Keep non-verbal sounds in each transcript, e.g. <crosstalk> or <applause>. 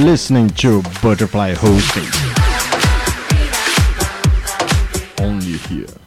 Listening to Butterfly Hosting. Only here.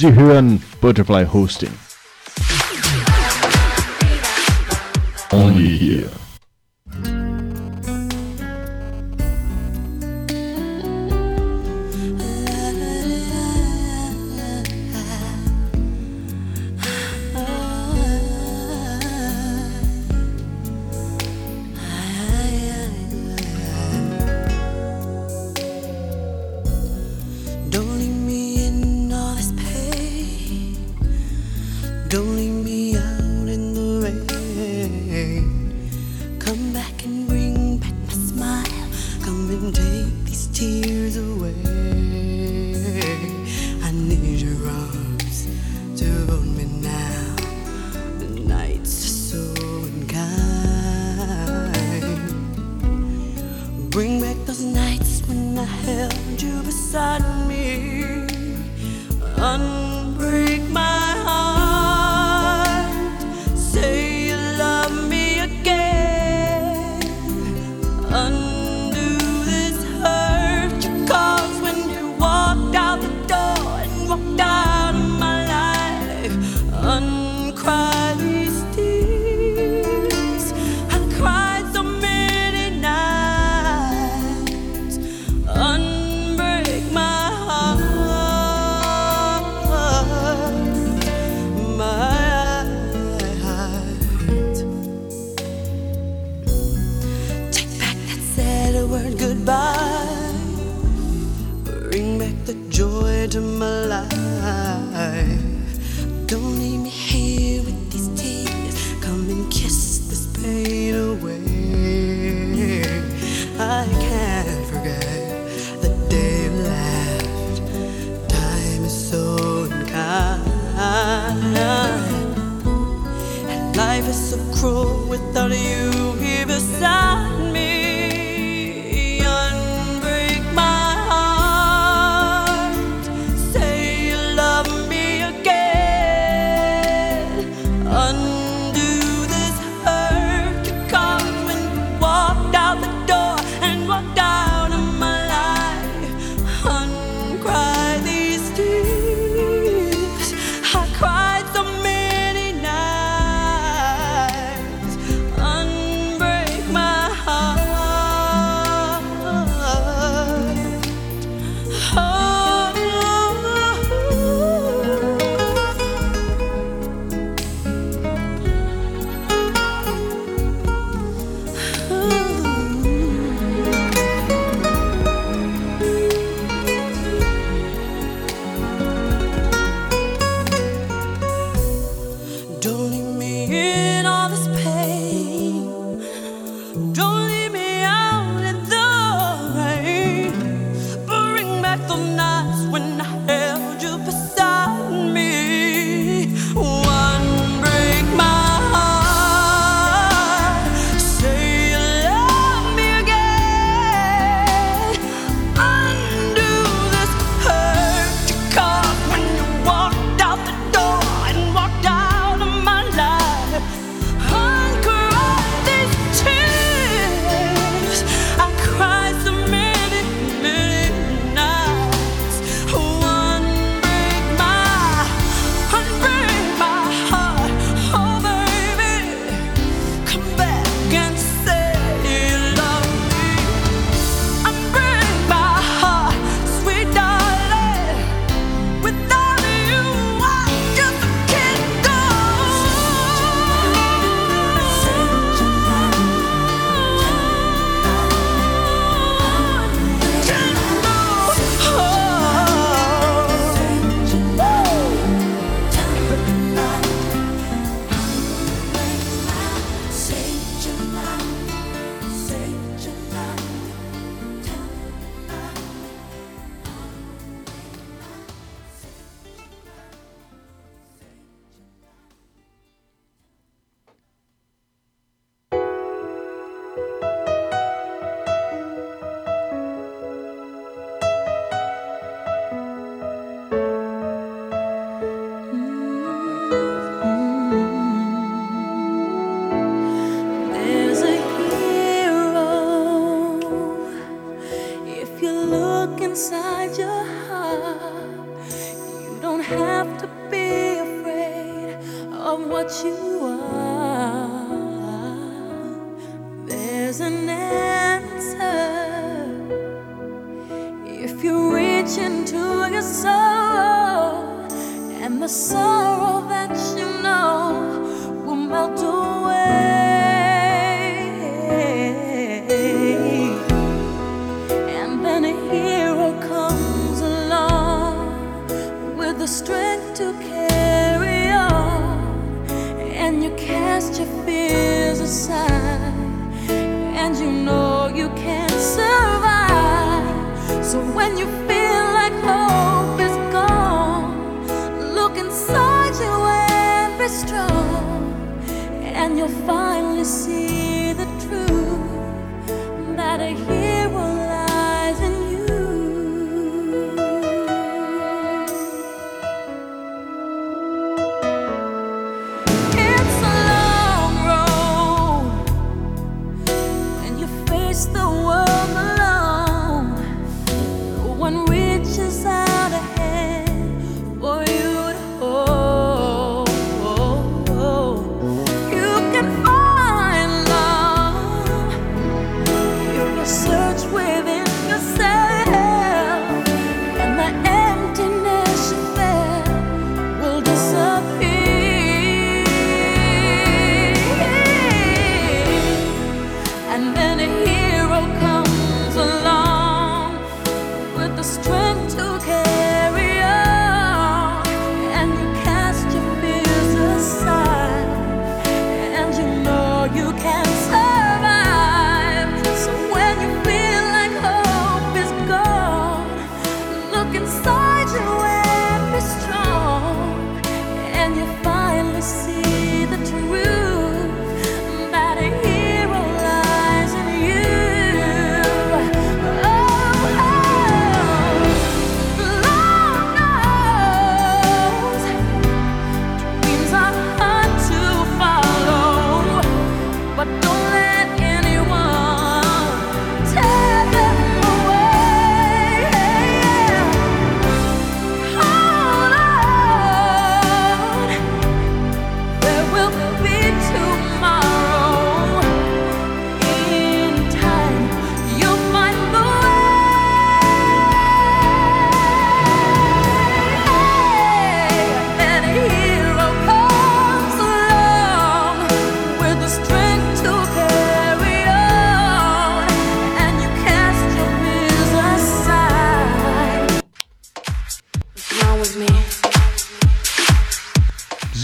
Sie hören Butterfly Hosting.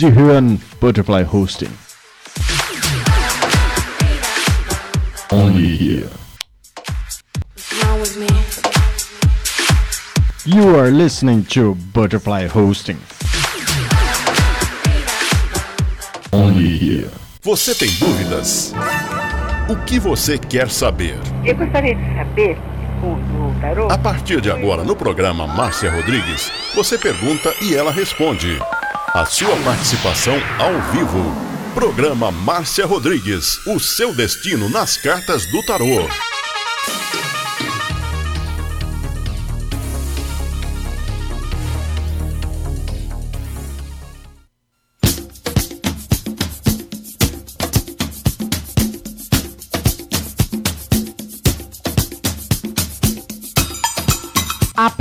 Sie hören Butterfly Hosting. Only here. You are listening to Butterfly Hosting. Only here. Você tem dúvidas? O que você quer saber? Eu gostaria de saber o do tarô. A partir de agora, no programa Márcia Rodrigues, você pergunta e ela responde. A sua participação ao vivo. Programa Márcia Rodrigues. O seu destino nas cartas do tarô.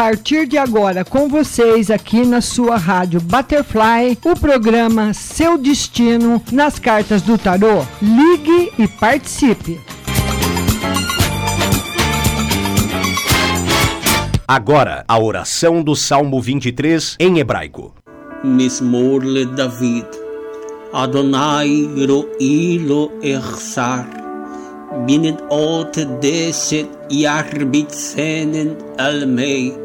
partir de agora com vocês aqui na sua rádio Butterfly, o programa Seu Destino nas Cartas do Tarô. Ligue e participe. Agora, a oração do Salmo 23 em hebraico. Mismor le David. Adonai ro'i lo echsar. Binnen ot deset yarbitsenen almei.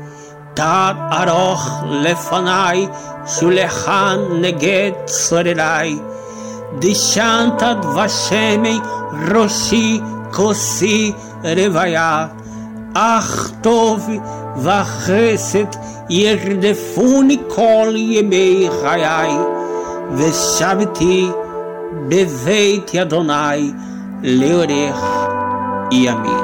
תת ארוך לפניי שולחן נגד צורריי. דשנתת ושמי ראשי כוסי רוויה. אך טוב וחסד ירדפוני כל ימי חיי, ושבתי בבית אדוני לאורך ימים.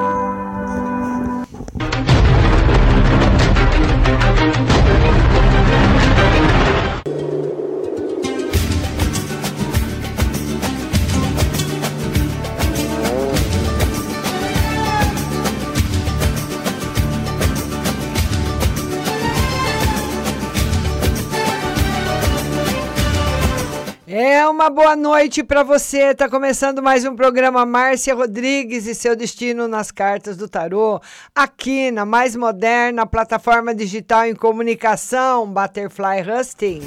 Uma boa noite para você. Tá começando mais um programa Márcia Rodrigues e seu destino nas cartas do tarô, aqui na mais moderna plataforma digital em comunicação, Butterfly Husting.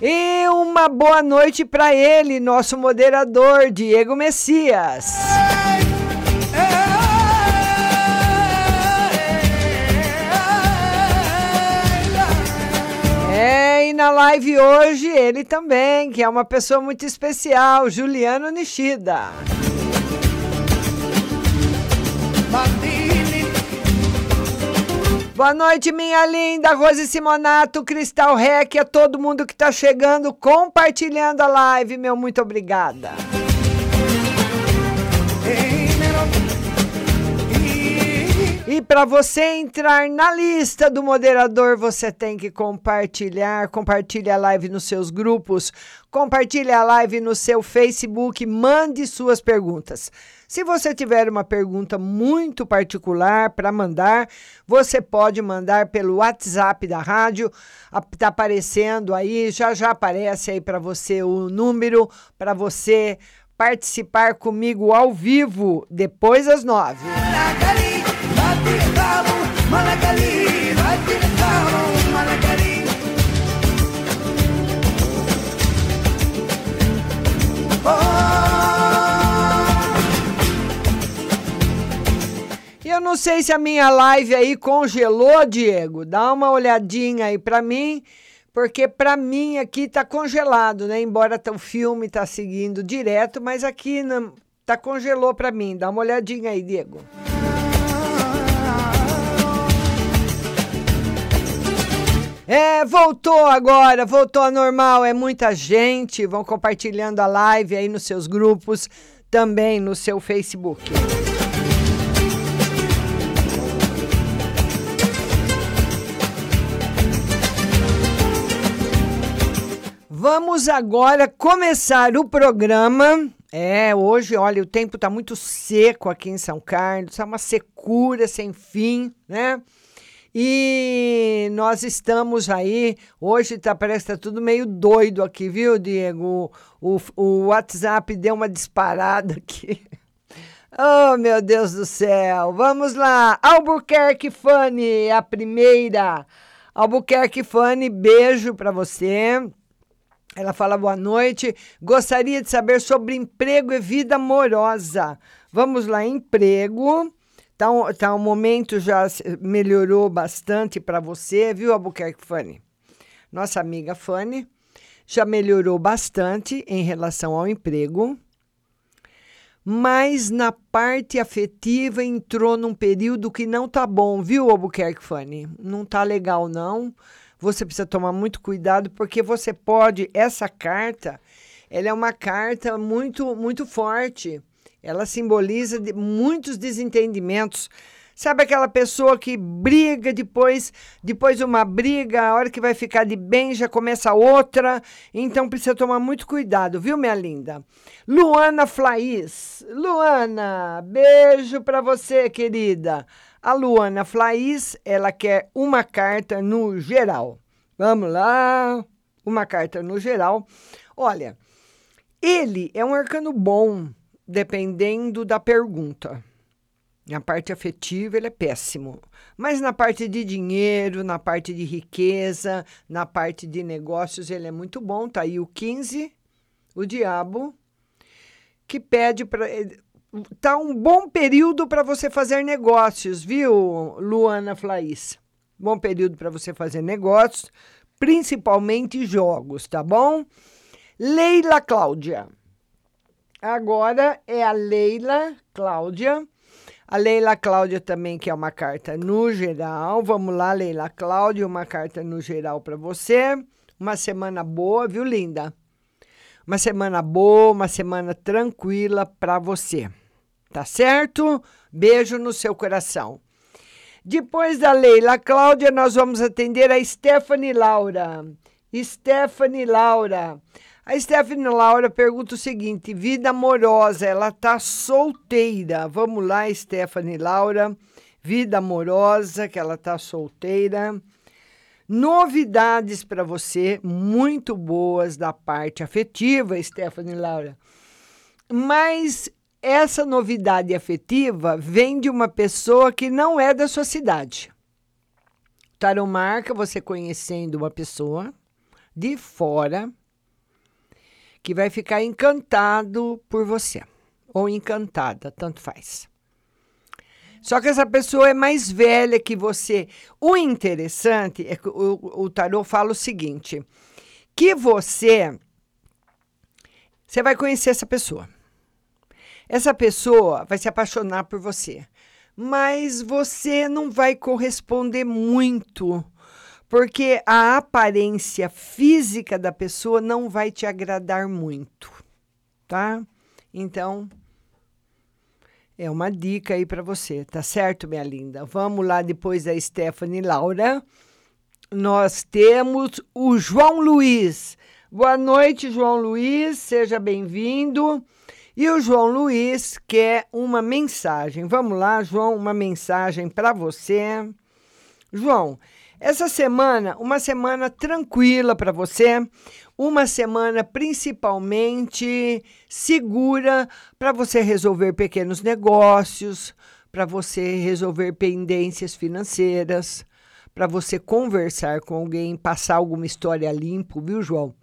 E uma boa noite para ele, nosso moderador, Diego Messias. É, e na live hoje ele também, que é uma pessoa muito especial, Juliano Nishida. Boa noite, minha linda Rose Simonato, Cristal Rec, a todo mundo que está chegando, compartilhando a live, meu muito obrigada. E para você entrar na lista do moderador, você tem que compartilhar, compartilhe a live nos seus grupos, compartilhe a live no seu Facebook, mande suas perguntas. Se você tiver uma pergunta muito particular para mandar, você pode mandar pelo WhatsApp da rádio. Está aparecendo aí, já já aparece aí para você o número para você participar comigo ao vivo depois das nove. E eu não sei se a minha live aí congelou, Diego. Dá uma olhadinha aí para mim, porque para mim aqui tá congelado, né? Embora o filme tá seguindo direto, mas aqui não, tá congelou para mim. Dá uma olhadinha aí, Diego. É, voltou agora, voltou a normal, é muita gente. Vão compartilhando a live aí nos seus grupos, também no seu Facebook. Vamos agora começar o programa. É, hoje, olha, o tempo está muito seco aqui em São Carlos, é uma secura sem fim, né? E nós estamos aí, hoje tá, parece que tá tudo meio doido aqui, viu, Diego? O, o WhatsApp deu uma disparada aqui. <laughs> Oh, meu Deus do céu! Vamos lá! Albuquerque Fanny, a primeira. Albuquerque Fanny, beijo para você. Ela fala boa noite. Gostaria de saber sobre emprego e vida amorosa. Vamos lá, emprego. Tá um, tá um momento já melhorou bastante para você, viu, Albuquerque Fanny? Nossa amiga Fanny já melhorou bastante em relação ao emprego, mas na parte afetiva entrou num período que não tá bom, viu, Albuquerque Fanny? Não tá legal, não. Você precisa tomar muito cuidado porque você pode. Essa carta, ela é uma carta muito, muito forte ela simboliza de muitos desentendimentos. Sabe aquela pessoa que briga depois, depois de uma briga, a hora que vai ficar de bem já começa outra. Então precisa tomar muito cuidado, viu, minha linda? Luana Flaís. Luana, beijo para você, querida. A Luana Flaís, ela quer uma carta no geral. Vamos lá. Uma carta no geral. Olha, ele é um arcano bom dependendo da pergunta. Na parte afetiva, ele é péssimo. Mas na parte de dinheiro, na parte de riqueza, na parte de negócios, ele é muito bom. Tá aí o 15, o diabo, que pede para. Tá um bom período para você fazer negócios, viu, Luana Flaís? Bom período para você fazer negócios, principalmente jogos, tá bom? Leila Cláudia. Agora é a Leila Cláudia. A Leila Cláudia também quer uma carta no geral. Vamos lá, Leila Cláudia, uma carta no geral para você. Uma semana boa, viu, linda? Uma semana boa, uma semana tranquila para você. Tá certo? Beijo no seu coração. Depois da Leila Cláudia, nós vamos atender a Stephanie Laura. Stephanie Laura. A Stephanie Laura pergunta o seguinte: vida amorosa, ela tá solteira. Vamos lá, Stephanie Laura. Vida amorosa, que ela tá solteira. Novidades para você, muito boas da parte afetiva, Stephanie Laura. Mas essa novidade afetiva vem de uma pessoa que não é da sua cidade. Tarot marca você conhecendo uma pessoa de fora que vai ficar encantado por você ou encantada, tanto faz. Só que essa pessoa é mais velha que você. O interessante é que o, o tarô fala o seguinte: que você você vai conhecer essa pessoa. Essa pessoa vai se apaixonar por você, mas você não vai corresponder muito porque a aparência física da pessoa não vai te agradar muito, tá? Então, é uma dica aí para você, tá certo, minha linda? Vamos lá depois da Stephanie Laura. Nós temos o João Luiz. Boa noite, João Luiz, seja bem-vindo. E o João Luiz quer uma mensagem. Vamos lá, João, uma mensagem para você. João, essa semana, uma semana tranquila para você, uma semana principalmente segura para você resolver pequenos negócios, para você resolver pendências financeiras, para você conversar com alguém, passar alguma história limpo, viu, João?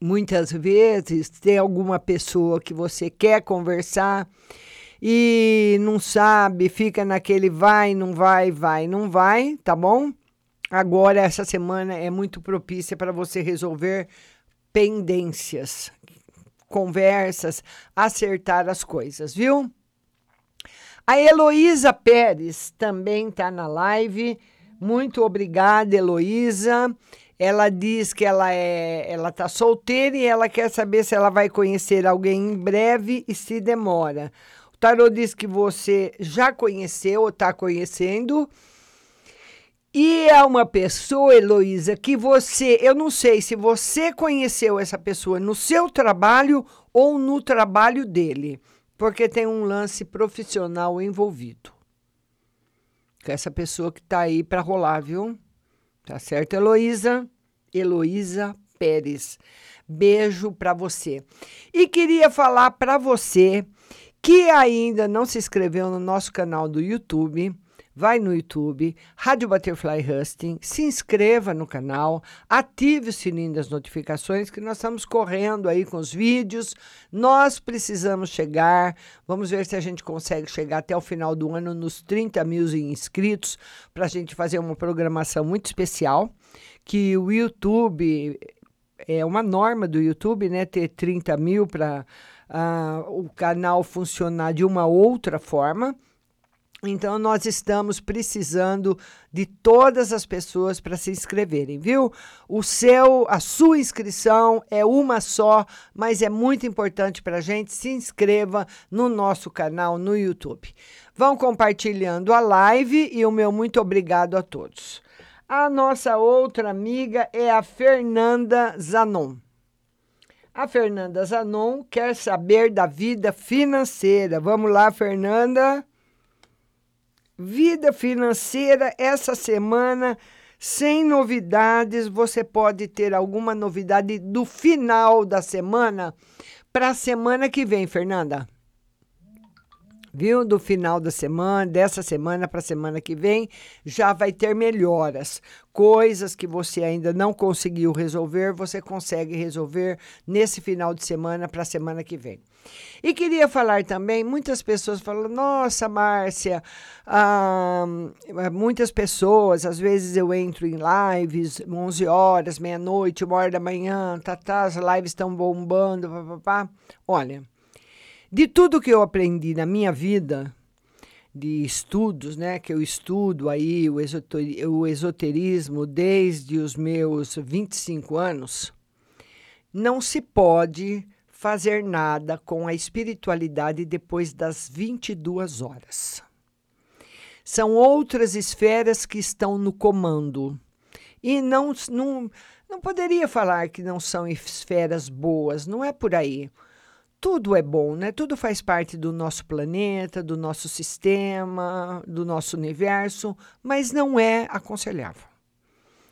Muitas vezes tem alguma pessoa que você quer conversar e não sabe, fica naquele vai, não vai, vai, não vai, tá bom? Agora, essa semana é muito propícia para você resolver pendências, conversas, acertar as coisas, viu? A Heloísa Pérez também está na live. Muito obrigada, Heloísa. Ela diz que ela é, ela está solteira e ela quer saber se ela vai conhecer alguém em breve e se demora. O tarô diz que você já conheceu ou está conhecendo e é uma pessoa, Heloísa, que você, eu não sei se você conheceu essa pessoa no seu trabalho ou no trabalho dele, porque tem um lance profissional envolvido. Com essa pessoa que tá aí para rolar, viu? Tá certo, Heloísa? Heloísa Pérez. Beijo para você. E queria falar para você que ainda não se inscreveu no nosso canal do YouTube vai no YouTube, Rádio Butterfly Husting, se inscreva no canal, ative o sininho das notificações, que nós estamos correndo aí com os vídeos. Nós precisamos chegar, vamos ver se a gente consegue chegar até o final do ano nos 30 mil inscritos, para a gente fazer uma programação muito especial, que o YouTube, é uma norma do YouTube, né, ter 30 mil para uh, ah, o canal funcionar de uma outra forma. Então, nós estamos precisando de todas as pessoas para se inscreverem, viu? O seu, a sua inscrição é uma só, mas é muito importante para a gente. Se inscreva no nosso canal no YouTube. Vão compartilhando a live e o meu muito obrigado a todos. A nossa outra amiga é a Fernanda Zanon. A Fernanda Zanon quer saber da vida financeira. Vamos lá, Fernanda. Vida financeira essa semana sem novidades. Você pode ter alguma novidade do final da semana para a semana que vem, Fernanda. Viu? Do final da semana, dessa semana para a semana que vem, já vai ter melhoras. Coisas que você ainda não conseguiu resolver, você consegue resolver nesse final de semana para a semana que vem. E queria falar também, muitas pessoas falam, nossa, Márcia, ah, muitas pessoas, às vezes eu entro em lives, 11 horas, meia-noite, uma hora da manhã, tá, tá, as lives estão bombando, papapá. Olha, de tudo que eu aprendi na minha vida, de estudos, né, que eu estudo aí o, esoteri o esoterismo desde os meus 25 anos, não se pode fazer nada com a espiritualidade depois das 22 horas. São outras esferas que estão no comando. E não, não, não poderia falar que não são esferas boas, não é por aí tudo é bom, né? Tudo faz parte do nosso planeta, do nosso sistema, do nosso universo, mas não é aconselhável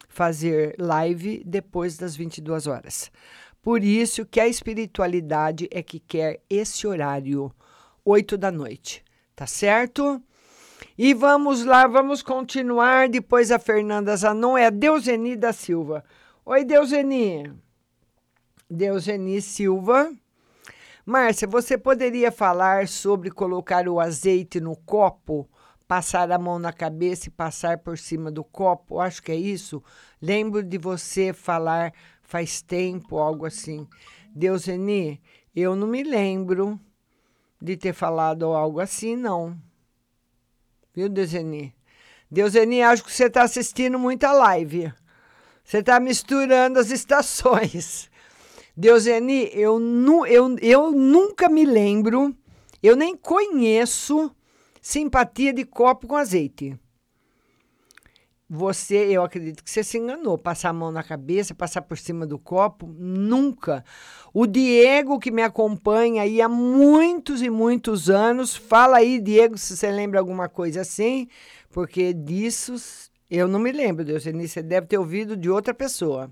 fazer live depois das 22 horas. Por isso que a espiritualidade é que quer esse horário, 8 da noite, tá certo? E vamos lá, vamos continuar. Depois a Fernanda Zanon é a Deuseni da Silva. Oi, Deuseni. Deuseni Silva. Márcia, você poderia falar sobre colocar o azeite no copo, passar a mão na cabeça e passar por cima do copo? Acho que é isso. Lembro de você falar faz tempo, algo assim. Deuseni, eu não me lembro de ter falado algo assim, não. Viu, Deuseni? Deuseni, acho que você está assistindo muita live. Você está misturando as estações. Deuseni, eu, nu, eu, eu nunca me lembro, eu nem conheço simpatia de copo com azeite. Você, eu acredito que você se enganou. Passar a mão na cabeça, passar por cima do copo, nunca. O Diego, que me acompanha aí há muitos e muitos anos, fala aí, Diego, se você lembra alguma coisa assim, porque disso eu não me lembro, Deus. Você deve ter ouvido de outra pessoa.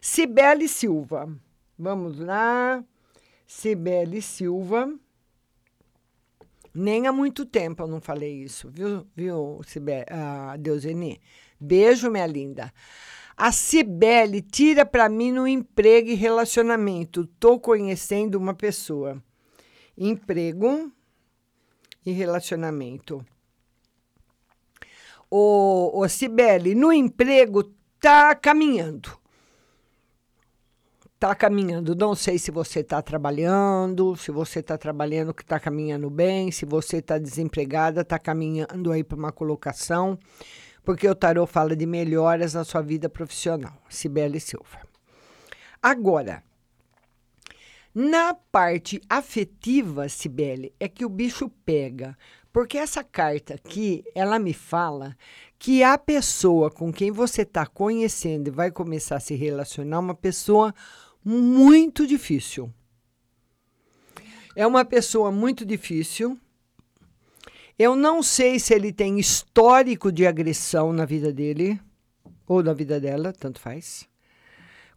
Cibele Silva. Vamos lá. Cibele Silva. Nem há muito tempo eu não falei isso, viu, viu Cibele, uh, Deuseni? Beijo, minha linda. A Cibele tira para mim no emprego e relacionamento. Tô conhecendo uma pessoa. Emprego e relacionamento. O, o Cibele, no emprego tá caminhando está caminhando. Não sei se você está trabalhando, se você está trabalhando que está caminhando bem, se você está desempregada, está caminhando aí para uma colocação, porque o tarô fala de melhoras na sua vida profissional. Cibele Silva. Agora, na parte afetiva, Cibele, é que o bicho pega. Porque essa carta aqui, ela me fala que a pessoa com quem você está conhecendo e vai começar a se relacionar, uma pessoa muito difícil. É uma pessoa muito difícil. Eu não sei se ele tem histórico de agressão na vida dele ou na vida dela, tanto faz.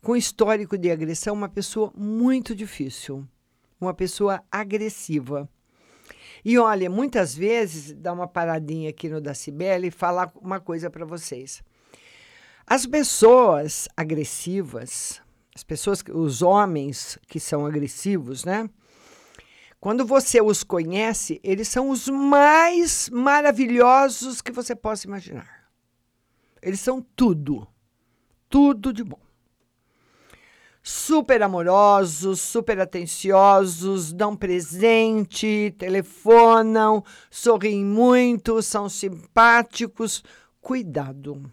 Com histórico de agressão, uma pessoa muito difícil, uma pessoa agressiva. E olha, muitas vezes, dá uma paradinha aqui no da Cibele e falar uma coisa para vocês. As pessoas agressivas, as pessoas, os homens que são agressivos, né? Quando você os conhece, eles são os mais maravilhosos que você possa imaginar. Eles são tudo, tudo de bom. Super amorosos, super atenciosos, dão presente, telefonam, sorriem muito, são simpáticos. Cuidado.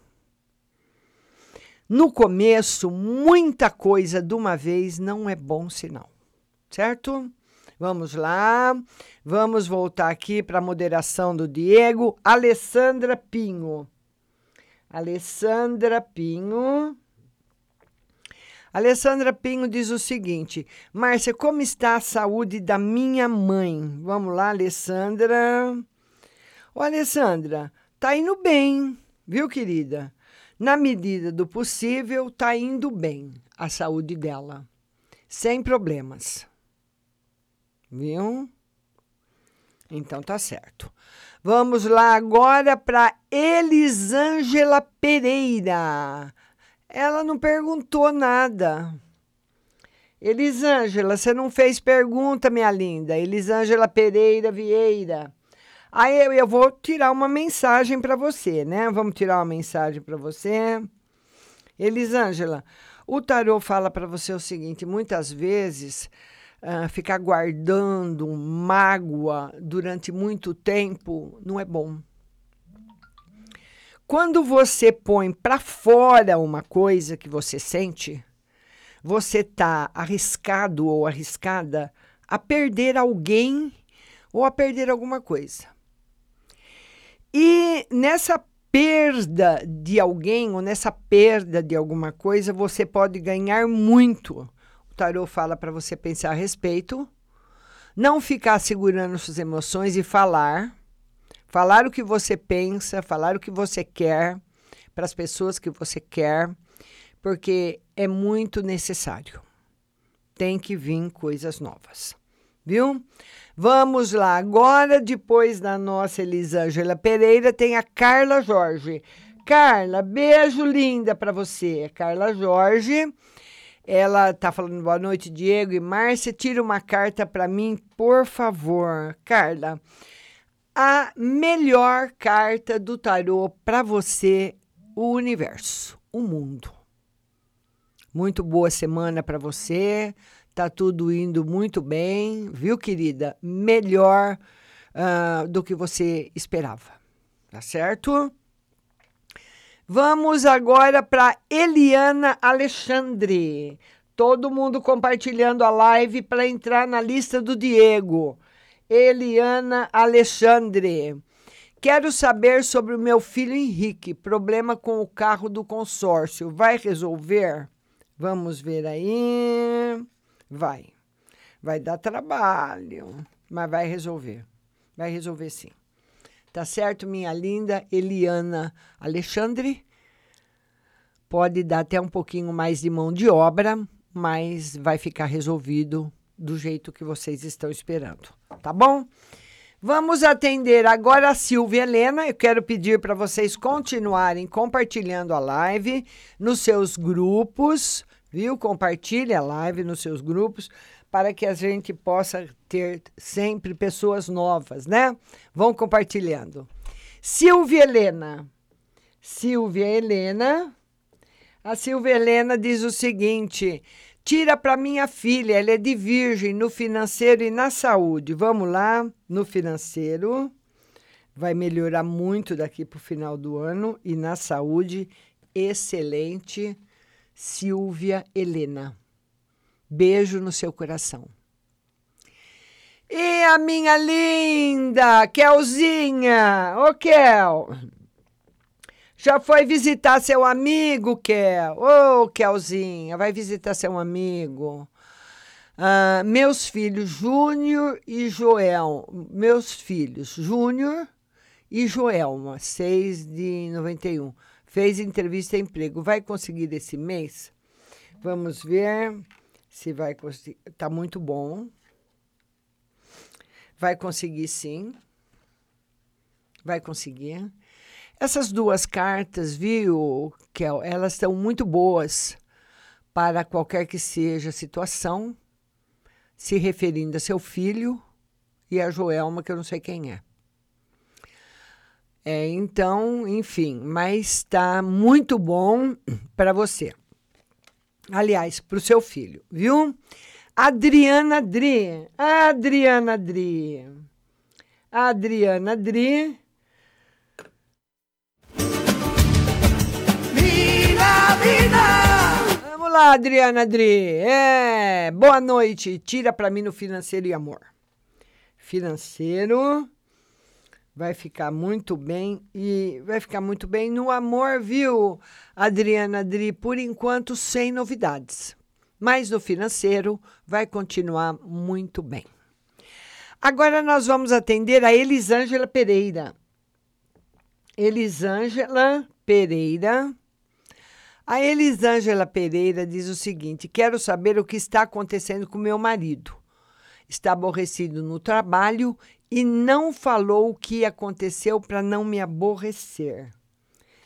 No começo, muita coisa de uma vez não é bom sinal, certo? Vamos lá, vamos voltar aqui para a moderação do Diego. Alessandra Pinho. Alessandra Pinho. Alessandra Pinho diz o seguinte: Márcia, como está a saúde da minha mãe? Vamos lá, Alessandra. Ô, Alessandra, tá indo bem, viu, querida? Na medida do possível, está indo bem a saúde dela, sem problemas. Viu? Então tá certo. Vamos lá agora para Elisângela Pereira. Ela não perguntou nada. Elisângela, você não fez pergunta, minha linda. Elisângela Pereira Vieira. Aí eu, eu vou tirar uma mensagem para você, né? Vamos tirar uma mensagem para você. Elisângela, o tarô fala para você o seguinte: muitas vezes ah, ficar guardando mágoa durante muito tempo não é bom. Quando você põe para fora uma coisa que você sente, você está arriscado ou arriscada a perder alguém ou a perder alguma coisa. E nessa perda de alguém ou nessa perda de alguma coisa, você pode ganhar muito. O tarô fala para você pensar a respeito, não ficar segurando suas emoções e falar. Falar o que você pensa, falar o que você quer para as pessoas que você quer, porque é muito necessário. Tem que vir coisas novas, viu? Vamos lá, agora depois da nossa Elisângela Pereira tem a Carla Jorge. Carla, beijo linda para você. Carla Jorge, ela tá falando boa noite, Diego e Márcia. Tira uma carta para mim, por favor. Carla, a melhor carta do tarô para você, o universo, o mundo. Muito boa semana para você. Tá tudo indo muito bem, viu, querida? Melhor uh, do que você esperava. Tá certo? Vamos agora para Eliana Alexandre. Todo mundo compartilhando a live para entrar na lista do Diego. Eliana Alexandre. Quero saber sobre o meu filho Henrique. Problema com o carro do consórcio. Vai resolver? Vamos ver aí. Vai. Vai dar trabalho, mas vai resolver. Vai resolver sim. Tá certo, minha linda Eliana Alexandre? Pode dar até um pouquinho mais de mão de obra, mas vai ficar resolvido do jeito que vocês estão esperando, tá bom? Vamos atender agora a Silvia Helena. Eu quero pedir para vocês continuarem compartilhando a live nos seus grupos, viu? Compartilhe a live nos seus grupos para que a gente possa ter sempre pessoas novas, né? Vão compartilhando. Silvia Helena. Silvia Helena. A Silvia Helena diz o seguinte: tira para minha filha, ela é de virgem no financeiro e na saúde. Vamos lá, no financeiro. Vai melhorar muito daqui para o final do ano. E na saúde, excelente. Silvia Helena. Beijo no seu coração. E a minha linda Kelzinha. Ô, Kel. Já foi visitar seu amigo, Kel? Ô, Kelzinha, vai visitar seu amigo. Ah, meus filhos, Júnior e Joel. Meus filhos, Júnior e Joelma, 6 de 91. Fez entrevista emprego. Vai conseguir esse mês? Vamos ver se vai conseguir. Tá muito bom. Vai conseguir sim. Vai conseguir. Essas duas cartas, viu, Kel, elas estão muito boas para qualquer que seja a situação, se referindo a seu filho e a Joelma, que eu não sei quem é. É, então, enfim, mas está muito bom <clears throat> para você. Aliás, para o seu filho, viu? Adriana Dri. Adriana Dri. Adriana Dri. Vida, vida! Vamos lá, Adriana Dri. É, boa noite. Tira para mim no financeiro e amor. Financeiro vai ficar muito bem e vai ficar muito bem no amor, viu, Adriana Dri? Por enquanto, sem novidades. Mas no financeiro vai continuar muito bem. Agora nós vamos atender a Elisângela Pereira. Elisângela Pereira. A Elisângela Pereira diz o seguinte: quero saber o que está acontecendo com meu marido. está aborrecido no trabalho e não falou o que aconteceu para não me aborrecer.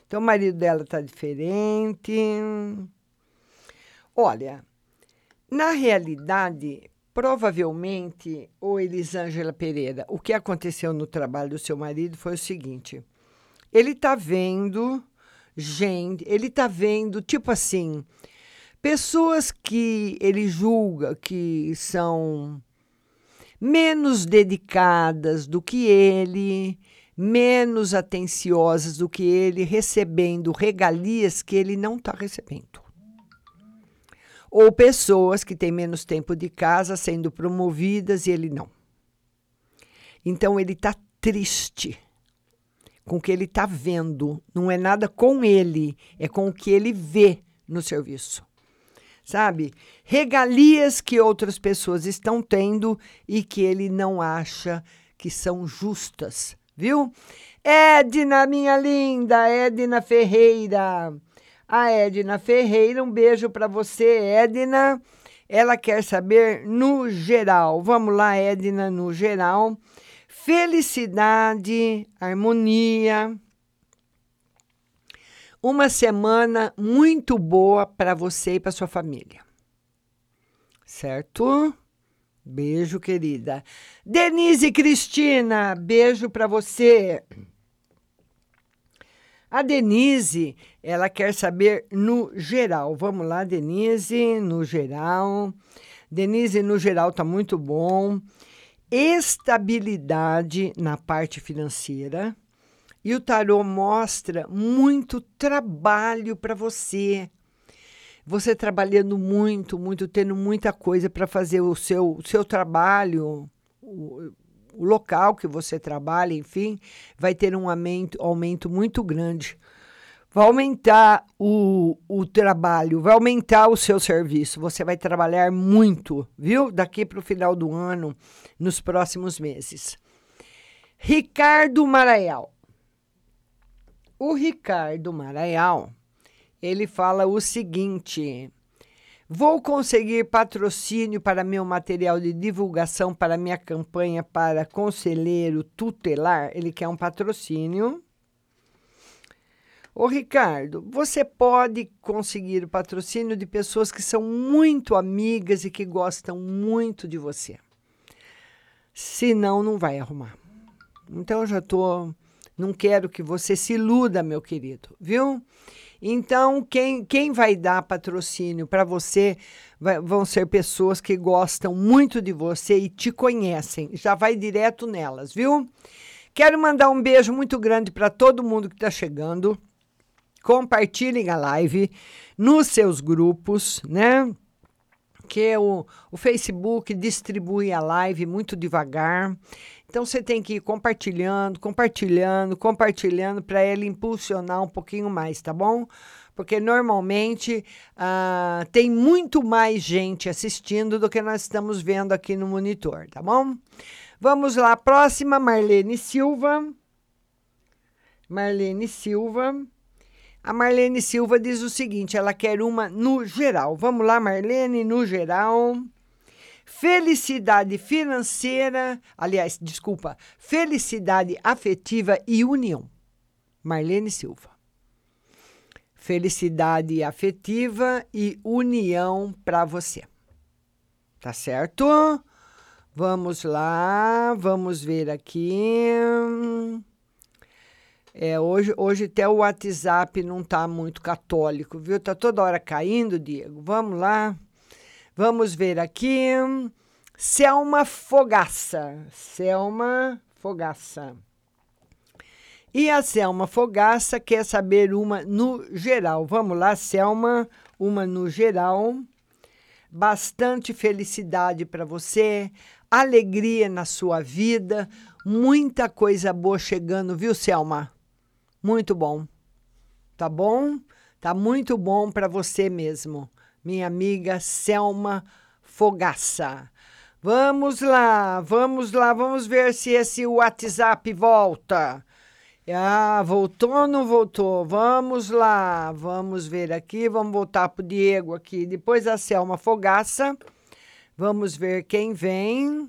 Então, o marido dela está diferente. Olha, na realidade, provavelmente, ô Elisângela Pereira, o que aconteceu no trabalho do seu marido foi o seguinte: ele está vendo gente, ele está vendo, tipo assim, pessoas que ele julga que são menos dedicadas do que ele, menos atenciosas do que ele, recebendo regalias que ele não está recebendo. Ou pessoas que têm menos tempo de casa sendo promovidas e ele não. Então ele está triste com o que ele está vendo. Não é nada com ele, é com o que ele vê no serviço. Sabe? Regalias que outras pessoas estão tendo e que ele não acha que são justas, viu? Edna, minha linda, Edna Ferreira. A Edna Ferreira, um beijo para você, Edna. Ela quer saber no geral. Vamos lá, Edna, no geral. Felicidade, harmonia. Uma semana muito boa para você e para sua família. Certo? Beijo, querida. Denise Cristina, beijo para você. A Denise, ela quer saber no geral. Vamos lá, Denise, no geral. Denise, no geral, tá muito bom. Estabilidade na parte financeira. E o tarô mostra muito trabalho para você. Você trabalhando muito, muito, tendo muita coisa para fazer o seu, o seu trabalho, o, o local que você trabalha, enfim, vai ter um aumento, aumento muito grande. Vai aumentar o, o trabalho, vai aumentar o seu serviço. Você vai trabalhar muito, viu? Daqui para o final do ano, nos próximos meses. Ricardo Maraial. O Ricardo Maraial, ele fala o seguinte: Vou conseguir patrocínio para meu material de divulgação para minha campanha para conselheiro tutelar. Ele quer um patrocínio. Ô Ricardo, você pode conseguir o patrocínio de pessoas que são muito amigas e que gostam muito de você. Senão, não vai arrumar. Então, eu já estou. Não quero que você se iluda, meu querido, viu? Então, quem, quem vai dar patrocínio para você vai, vão ser pessoas que gostam muito de você e te conhecem. Já vai direto nelas, viu? Quero mandar um beijo muito grande para todo mundo que está chegando. Compartilhem a live nos seus grupos, né? Que o, o Facebook distribui a live muito devagar. Então você tem que ir compartilhando, compartilhando, compartilhando para ele impulsionar um pouquinho mais, tá bom? Porque normalmente ah, tem muito mais gente assistindo do que nós estamos vendo aqui no monitor, tá bom? Vamos lá, próxima, Marlene Silva. Marlene Silva. A Marlene Silva diz o seguinte: ela quer uma no geral. Vamos lá, Marlene, no geral. Felicidade financeira, aliás, desculpa, felicidade afetiva e união. Marlene Silva. Felicidade afetiva e união para você. Tá certo? Vamos lá, vamos ver aqui. É, hoje, hoje até o WhatsApp não tá muito católico, viu? Tá toda hora caindo, Diego. Vamos lá. Vamos ver aqui. Selma Fogaça. Selma Fogaça. E a Selma Fogaça quer saber uma no geral. Vamos lá, Selma, uma no geral. Bastante felicidade para você, alegria na sua vida, muita coisa boa chegando, viu, Selma? Muito bom. Tá bom? Tá muito bom para você mesmo, minha amiga Selma Fogaça. Vamos lá, vamos lá, vamos ver se esse WhatsApp volta. Ah, voltou ou não voltou? Vamos lá, vamos ver aqui, vamos voltar para o Diego aqui. Depois a Selma Fogaça, Vamos ver quem vem.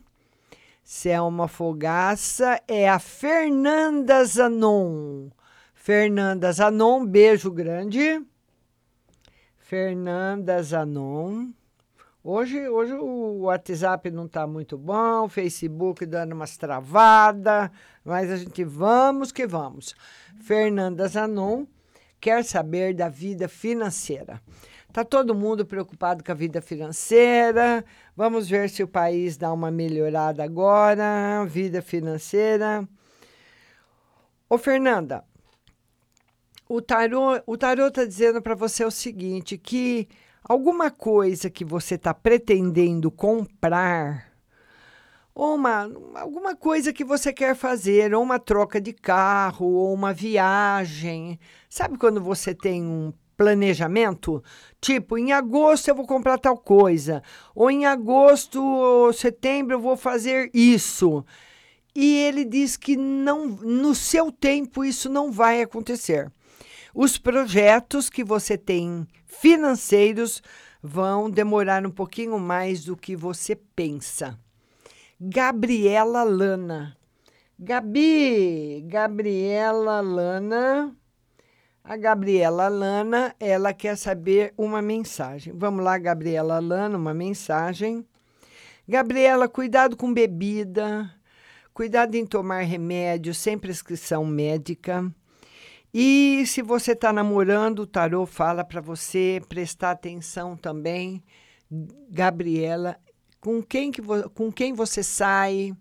Selma Fogaça é a Fernanda Zanon. Fernanda Zanon, beijo grande. Fernanda Zanon. Hoje, hoje o WhatsApp não está muito bom, o Facebook dando umas travadas, mas a gente vamos que vamos. Fernanda Zanon quer saber da vida financeira. Tá todo mundo preocupado com a vida financeira. Vamos ver se o país dá uma melhorada agora. Vida financeira. Ô, Fernanda, o tarô o está dizendo para você o seguinte, que alguma coisa que você está pretendendo comprar, ou uma, alguma coisa que você quer fazer, ou uma troca de carro, ou uma viagem. Sabe quando você tem um planejamento? Tipo, em agosto eu vou comprar tal coisa, ou em agosto ou setembro eu vou fazer isso. E ele diz que não, no seu tempo isso não vai acontecer. Os projetos que você tem financeiros vão demorar um pouquinho mais do que você pensa. Gabriela Lana. Gabi, Gabriela Lana. A Gabriela Lana, ela quer saber uma mensagem. Vamos lá, Gabriela Lana, uma mensagem. Gabriela, cuidado com bebida, cuidado em tomar remédio sem prescrição médica. E se você está namorando, o tarô fala para você prestar atenção também, Gabriela, com quem, que com quem você sai,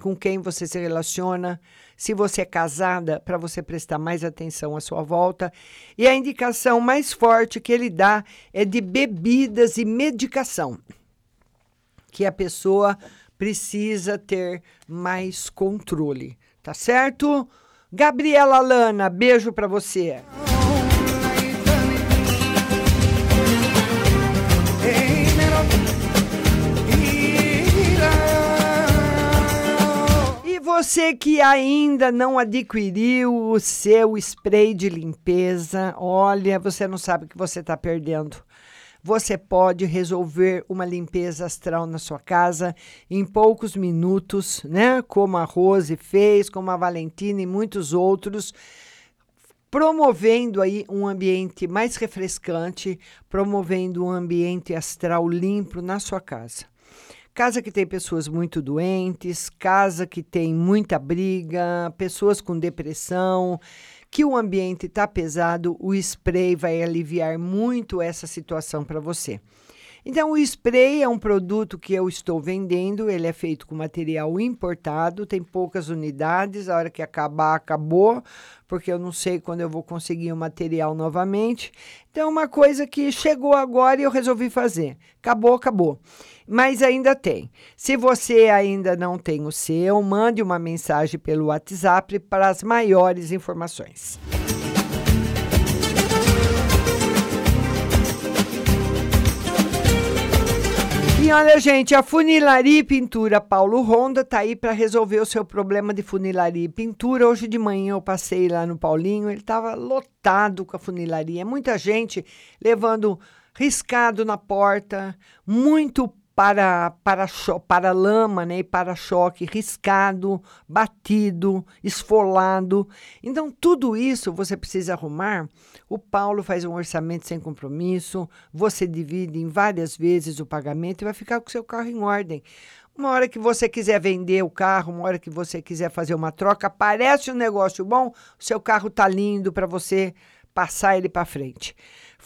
com quem você se relaciona, se você é casada, para você prestar mais atenção à sua volta. E a indicação mais forte que ele dá é de bebidas e medicação, que a pessoa precisa ter mais controle, tá certo? Gabriela Lana, beijo para você. E você que ainda não adquiriu o seu spray de limpeza, olha, você não sabe o que você está perdendo você pode resolver uma limpeza astral na sua casa em poucos minutos, né? Como a Rose fez, como a Valentina e muitos outros, promovendo aí um ambiente mais refrescante, promovendo um ambiente astral limpo na sua casa. Casa que tem pessoas muito doentes, casa que tem muita briga, pessoas com depressão, que o ambiente está pesado, o spray vai aliviar muito essa situação para você. Então, o spray é um produto que eu estou vendendo, ele é feito com material importado, tem poucas unidades, a hora que acabar, acabou, porque eu não sei quando eu vou conseguir o material novamente. Então, uma coisa que chegou agora e eu resolvi fazer. Acabou, acabou. Mas ainda tem. Se você ainda não tem o seu, mande uma mensagem pelo WhatsApp para as maiores informações. E olha, gente, a Funilaria e Pintura Paulo Ronda tá aí para resolver o seu problema de funilaria e pintura. Hoje de manhã eu passei lá no Paulinho, ele estava lotado com a funilaria. Muita gente levando riscado na porta, muito para, para, para lama né, e para-choque riscado, batido, esfolado. Então, tudo isso você precisa arrumar. O Paulo faz um orçamento sem compromisso, você divide em várias vezes o pagamento e vai ficar com o seu carro em ordem. Uma hora que você quiser vender o carro, uma hora que você quiser fazer uma troca, parece um negócio bom, o seu carro tá lindo para você passar ele para frente.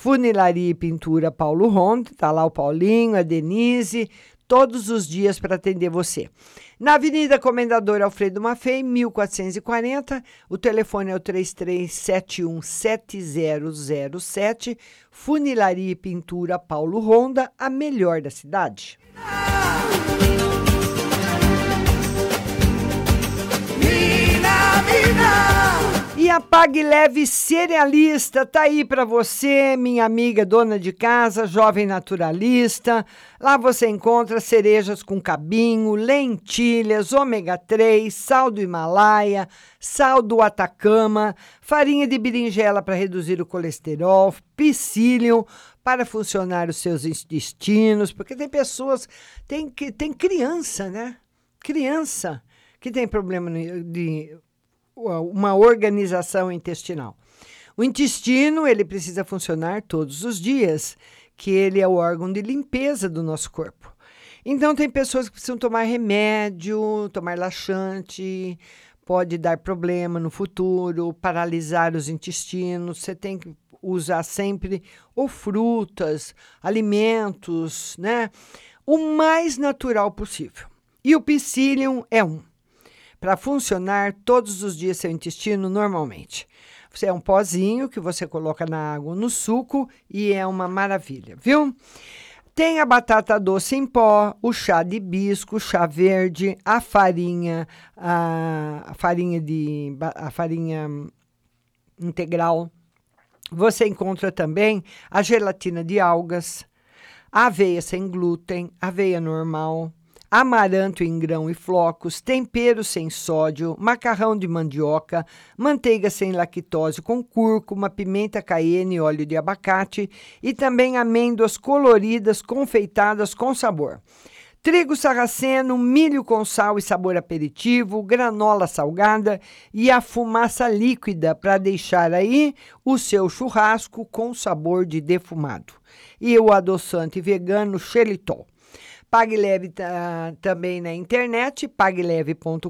Funilaria e Pintura Paulo Ronda, tá lá o Paulinho, a Denise, todos os dias para atender você. Na Avenida Comendador Alfredo Maffei, 1440, o telefone é o 33717007. Funilaria e Pintura Paulo Ronda, a melhor da cidade. Mina, mina. E a Pague Leve Cerealista tá aí para você, minha amiga dona de casa, jovem naturalista. Lá você encontra cerejas com cabinho, lentilhas, ômega 3, sal do Himalaia, sal do Atacama, farinha de berinjela para reduzir o colesterol, psyllium, para funcionar os seus intestinos, porque tem pessoas, tem, tem criança, né? Criança que tem problema de uma organização intestinal. O intestino, ele precisa funcionar todos os dias, que ele é o órgão de limpeza do nosso corpo. Então, tem pessoas que precisam tomar remédio, tomar laxante, pode dar problema no futuro, paralisar os intestinos. Você tem que usar sempre ou frutas, alimentos, né? O mais natural possível. E o psyllium é um. Para funcionar todos os dias seu intestino normalmente. Você é um pozinho que você coloca na água no suco e é uma maravilha, viu? Tem a batata doce em pó, o chá de hibisco, o chá verde, a farinha, a farinha de a farinha integral. Você encontra também a gelatina de algas, a aveia sem glúten, aveia normal, amaranto em grão e flocos, tempero sem sódio, macarrão de mandioca, manteiga sem lactose com cúrcuma, pimenta cayenne e óleo de abacate e também amêndoas coloridas confeitadas com sabor. Trigo sarraceno, milho com sal e sabor aperitivo, granola salgada e a fumaça líquida para deixar aí o seu churrasco com sabor de defumado. E o adoçante vegano xelitol. Pague Leve tá, também na internet, pagleve.com.br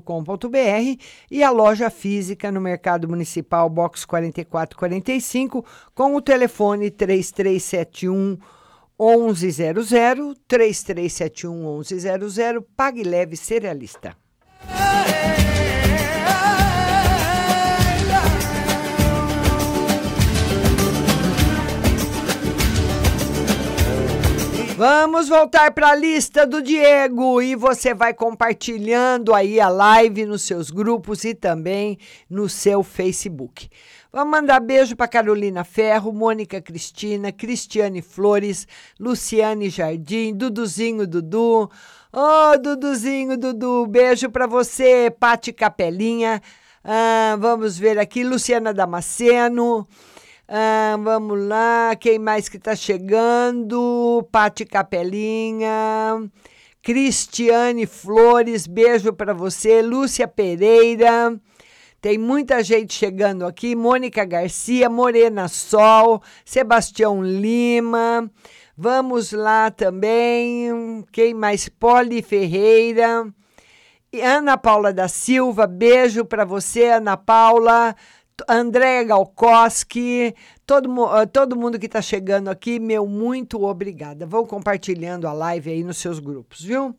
e a loja física no Mercado Municipal Box 4445 com o telefone 3371 1100 3371 1100 Pague Leve Cerealista. Vamos voltar para a lista do Diego e você vai compartilhando aí a live nos seus grupos e também no seu Facebook. Vamos mandar beijo para Carolina Ferro, Mônica Cristina, Cristiane Flores, Luciane Jardim, Duduzinho Dudu. Ô, oh, Duduzinho Dudu, beijo para você, Pati Capelinha. Ah, vamos ver aqui, Luciana Damasceno. Ah, vamos lá, quem mais que está chegando? Pati Capelinha, Cristiane Flores, beijo para você, Lúcia Pereira. Tem muita gente chegando aqui. Mônica Garcia, Morena Sol, Sebastião Lima. Vamos lá também. Quem mais? Poli Ferreira. Ana Paula da Silva, beijo para você, Ana Paula. Andréa Galkoski, todo, todo mundo que está chegando aqui, meu muito obrigada. Vão compartilhando a live aí nos seus grupos, viu?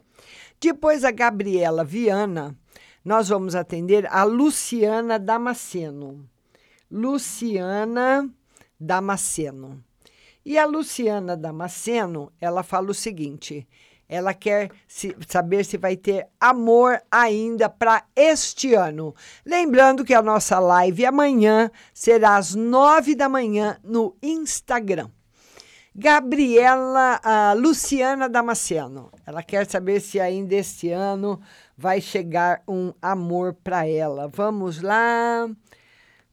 Depois a Gabriela Viana, nós vamos atender a Luciana Damasceno. Luciana Damasceno. E a Luciana Damasceno, ela fala o seguinte: ela quer se, saber se vai ter amor ainda para este ano. Lembrando que a nossa live amanhã será às nove da manhã no Instagram. Gabriela Luciana Damasceno. Ela quer saber se ainda este ano vai chegar um amor para ela. Vamos lá.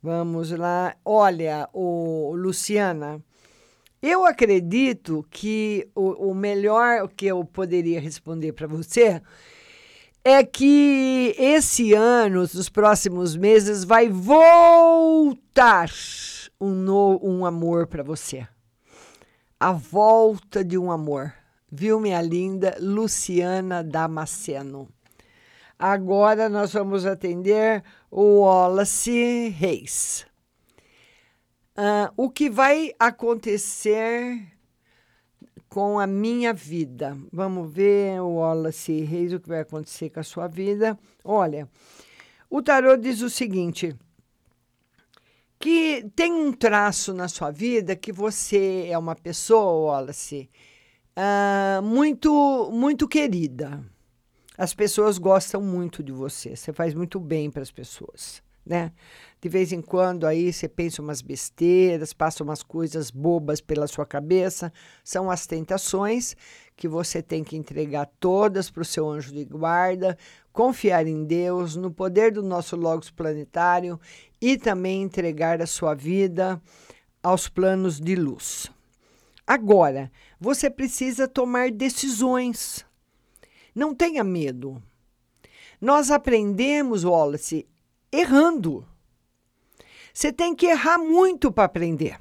Vamos lá. Olha, o Luciana, eu acredito que o, o melhor que eu poderia responder para você é que esse ano, nos próximos meses, vai voltar um, no, um amor para você. A volta de um amor. Viu, minha linda Luciana Damasceno? Agora nós vamos atender o Wallace Reis. Uh, o que vai acontecer com a minha vida? Vamos ver, Wallace Reis, o que vai acontecer com a sua vida. Olha, o tarô diz o seguinte: que tem um traço na sua vida que você é uma pessoa, Wallace, uh, muito, muito querida. As pessoas gostam muito de você, você faz muito bem para as pessoas, né? De vez em quando aí você pensa umas besteiras, passa umas coisas bobas pela sua cabeça. São as tentações que você tem que entregar todas para o seu anjo de guarda, confiar em Deus, no poder do nosso Logos planetário e também entregar a sua vida aos planos de luz. Agora, você precisa tomar decisões. Não tenha medo. Nós aprendemos, Wallace, errando. Você tem que errar muito para aprender.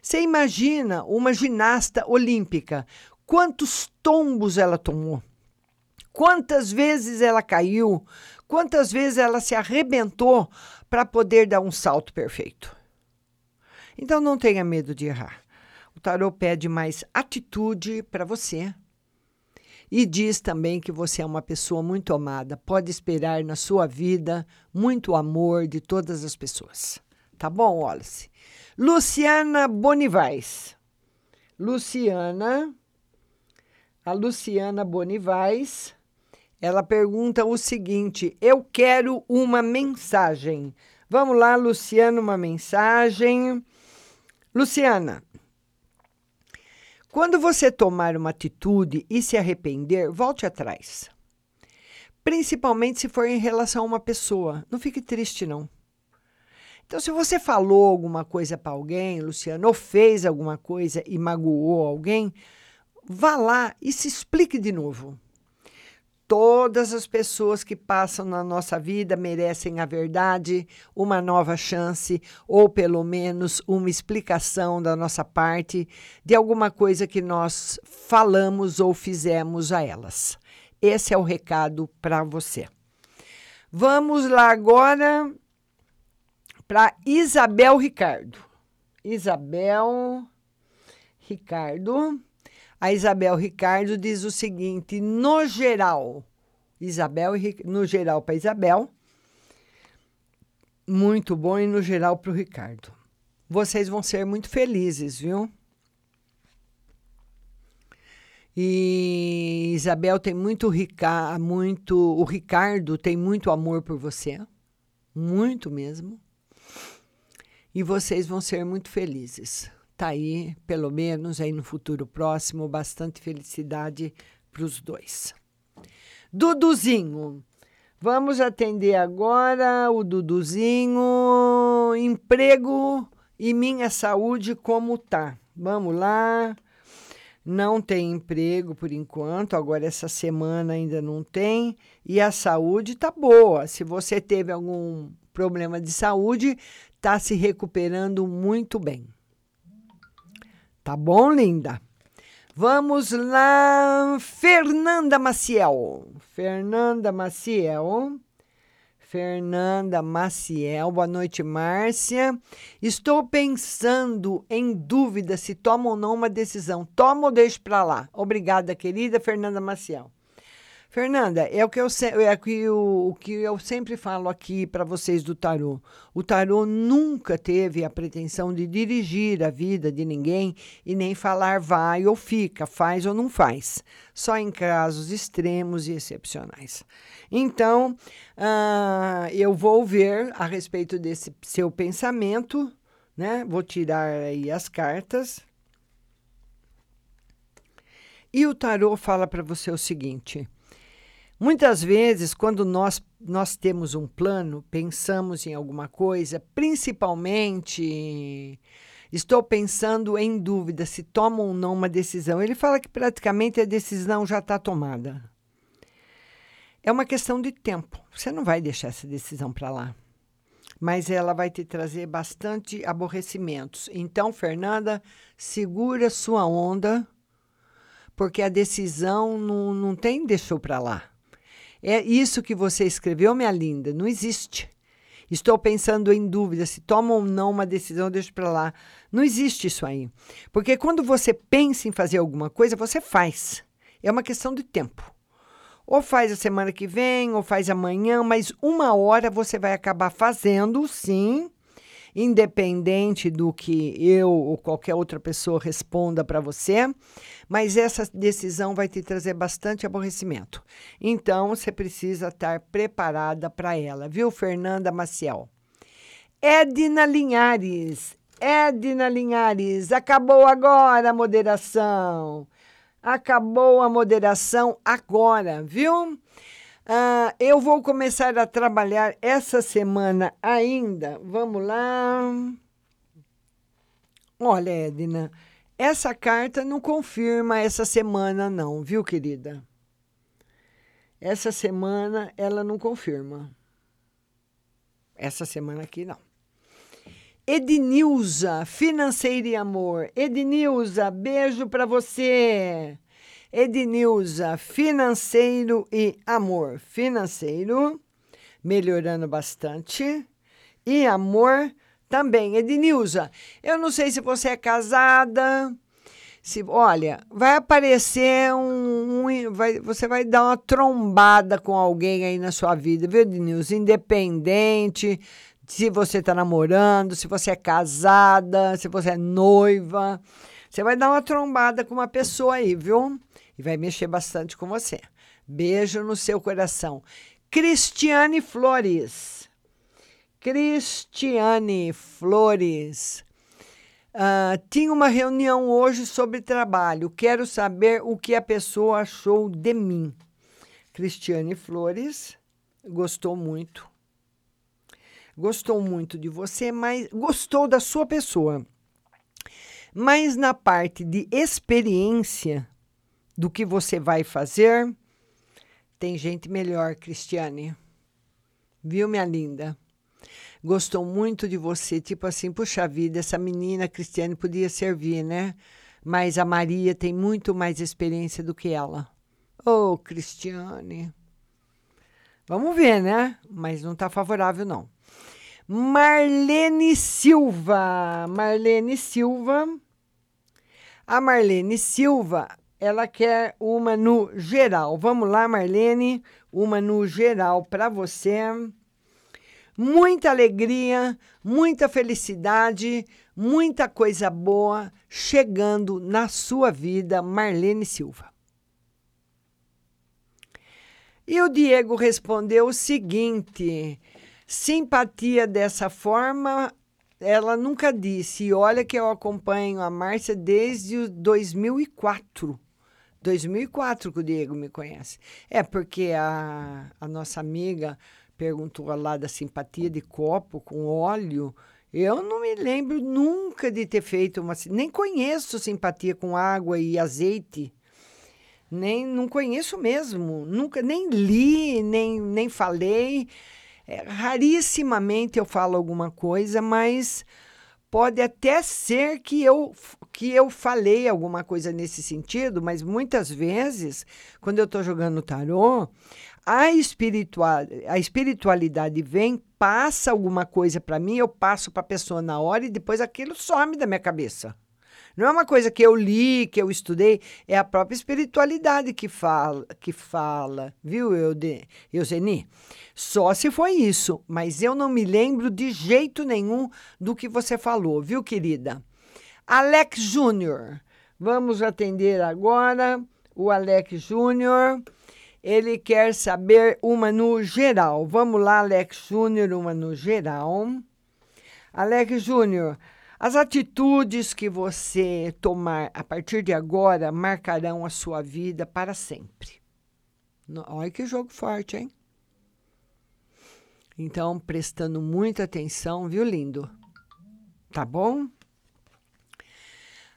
Você imagina uma ginasta olímpica, quantos tombos ela tomou? Quantas vezes ela caiu? Quantas vezes ela se arrebentou para poder dar um salto perfeito? Então não tenha medo de errar. O tarô pede mais atitude para você. E diz também que você é uma pessoa muito amada, pode esperar na sua vida muito amor de todas as pessoas. Tá bom, Wallace? Luciana Bonivais. Luciana, a Luciana Bonivais, ela pergunta o seguinte: Eu quero uma mensagem. Vamos lá, Luciana, uma mensagem. Luciana, quando você tomar uma atitude e se arrepender, volte atrás. Principalmente se for em relação a uma pessoa. Não fique triste, não. Então, se você falou alguma coisa para alguém, Luciano, ou fez alguma coisa e magoou alguém, vá lá e se explique de novo. Todas as pessoas que passam na nossa vida merecem a verdade, uma nova chance, ou pelo menos uma explicação da nossa parte de alguma coisa que nós falamos ou fizemos a elas. Esse é o recado para você. Vamos lá agora para Isabel Ricardo. Isabel Ricardo. A Isabel Ricardo diz o seguinte: no geral, Isabel, no geral para Isabel, muito bom e no geral para o Ricardo. Vocês vão ser muito felizes, viu? E Isabel tem muito, rica, muito o Ricardo tem muito amor por você, muito mesmo. E vocês vão ser muito felizes. Tá aí, pelo menos aí no futuro próximo, bastante felicidade para os dois. Duduzinho. Vamos atender agora o Duduzinho. Emprego e minha saúde como tá? Vamos lá. Não tem emprego por enquanto, agora essa semana ainda não tem. E a saúde tá boa. Se você teve algum problema de saúde, tá se recuperando muito bem. Tá bom, linda? Vamos lá, Fernanda Maciel. Fernanda Maciel. Fernanda Maciel, boa noite, Márcia. Estou pensando em dúvida se tomo ou não uma decisão. Toma ou deixo para lá? Obrigada, querida Fernanda Maciel. Fernanda, é o que eu, é que o, que eu sempre falo aqui para vocês do tarô. O tarô nunca teve a pretensão de dirigir a vida de ninguém e nem falar vai ou fica, faz ou não faz. Só em casos extremos e excepcionais. Então, uh, eu vou ver a respeito desse seu pensamento, né? Vou tirar aí as cartas. E o tarô fala para você o seguinte: Muitas vezes, quando nós, nós temos um plano, pensamos em alguma coisa, principalmente estou pensando em dúvida se tomo ou não uma decisão. Ele fala que praticamente a decisão já está tomada. É uma questão de tempo. Você não vai deixar essa decisão para lá. Mas ela vai te trazer bastante aborrecimentos. Então, Fernanda, segura sua onda, porque a decisão não, não tem deixou para lá. É isso que você escreveu, minha linda, não existe. Estou pensando em dúvida se toma ou não uma decisão, deixa para lá. Não existe isso aí. Porque quando você pensa em fazer alguma coisa, você faz. É uma questão de tempo. Ou faz a semana que vem, ou faz amanhã, mas uma hora você vai acabar fazendo, sim, independente do que eu ou qualquer outra pessoa responda para você, mas essa decisão vai te trazer bastante aborrecimento. Então, você precisa estar preparada para ela, viu, Fernanda Maciel? Edna Linhares. Edna Linhares, acabou agora a moderação. Acabou a moderação agora, viu? Ah, eu vou começar a trabalhar essa semana ainda. Vamos lá. Olha, Edna, Essa carta não confirma essa semana, não, viu, querida? Essa semana ela não confirma. Essa semana aqui não. Ednilza, financeiro e amor. Ednilza, beijo para você. Ednilza, financeiro e amor. Financeiro, melhorando bastante. E amor também. Ednilza, eu não sei se você é casada. Se, olha, vai aparecer um. um- vai, você vai dar uma trombada com alguém aí na sua vida, viu, Ednilza? Independente se você está namorando, se você é casada, se você é noiva. Você vai dar uma trombada com uma pessoa aí, viu? E vai mexer bastante com você. Beijo no seu coração. Cristiane Flores. Cristiane Flores. Ah, tinha uma reunião hoje sobre trabalho. Quero saber o que a pessoa achou de mim. Cristiane Flores gostou muito. Gostou muito de você, mas gostou da sua pessoa. Mas na parte de experiência do que você vai fazer, tem gente melhor, Cristiane. Viu, minha linda? Gostou muito de você, tipo assim, puxa vida, essa menina Cristiane podia servir, né? Mas a Maria tem muito mais experiência do que ela. Ô, Cristiane. Vamos ver, né? Mas não tá favorável, não. Marlene Silva. Marlene Silva. A Marlene Silva, ela quer uma no geral. Vamos lá, Marlene, uma no geral para você. Muita alegria, muita felicidade, muita coisa boa chegando na sua vida, Marlene Silva. E o Diego respondeu o seguinte: simpatia dessa forma, ela nunca disse. E olha que eu acompanho a Márcia desde o 2004. 2004 que o Diego me conhece. É porque a, a nossa amiga perguntou lá da simpatia de copo com óleo. Eu não me lembro nunca de ter feito uma. Nem conheço simpatia com água e azeite. Nem não conheço mesmo. Nunca nem li, nem, nem falei. É, rarissimamente eu falo alguma coisa, mas pode até ser que eu, que eu falei alguma coisa nesse sentido, mas muitas vezes, quando eu estou jogando tarô, a, espiritual, a espiritualidade vem, passa alguma coisa para mim, eu passo para a pessoa na hora e depois aquilo some da minha cabeça. Não é uma coisa que eu li, que eu estudei, é a própria espiritualidade que fala, que fala, viu, Eude- Euseni? Só se foi isso, mas eu não me lembro de jeito nenhum do que você falou, viu, querida? Alex Júnior, vamos atender agora o Alex Júnior. Ele quer saber uma no geral. Vamos lá, Alex Júnior, uma no geral. Alex Júnior, as atitudes que você tomar a partir de agora marcarão a sua vida para sempre. Olha que jogo forte, hein? Então, prestando muita atenção, viu, lindo? Tá bom?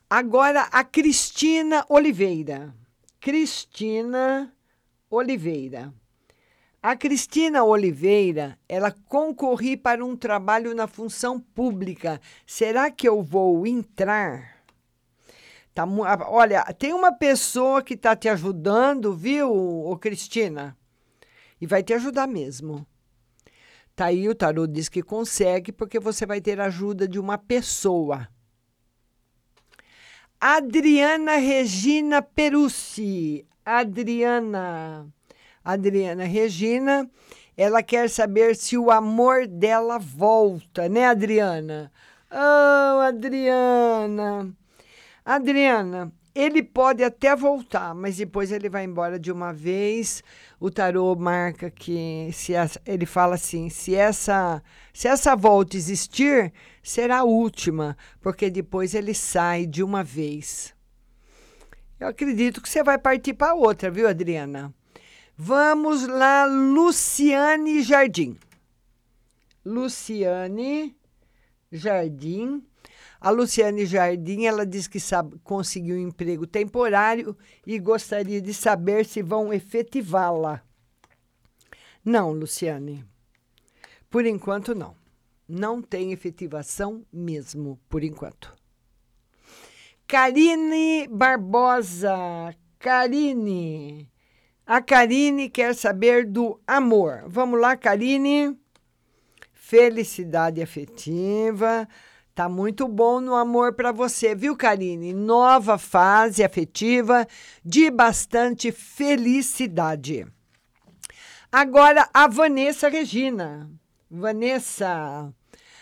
Agora, a Cristina Oliveira. Cristina Oliveira. A Cristina Oliveira, ela concorri para um trabalho na função pública. Será que eu vou entrar? Tá, olha, tem uma pessoa que está te ajudando, viu, ô Cristina? E vai te ajudar mesmo. Tá aí, o tarô diz que consegue, porque você vai ter a ajuda de uma pessoa. Adriana Regina Perucci. Adriana. Adriana Regina, ela quer saber se o amor dela volta, né, Adriana? Oh, Adriana. Adriana, ele pode até voltar, mas depois ele vai embora de uma vez. O tarô marca que se essa- ele fala assim, se essa se essa volta existir, será a última, porque depois ele sai de uma vez. Eu acredito que você vai partir para outra, viu, Adriana? Vamos lá, Luciane Jardim. Luciane Jardim. A Luciane Jardim, ela diz que sabe, conseguiu um emprego temporário e gostaria de saber se vão efetivá-la. Não, Luciane. Por enquanto, não. Não tem efetivação mesmo, por enquanto. Karine Barbosa. Karine. A Karine quer saber do amor. Vamos lá, Karine. Felicidade afetiva. Tá muito bom no amor para você, viu, Karine? Nova fase afetiva de bastante felicidade. Agora a Vanessa Regina. Vanessa.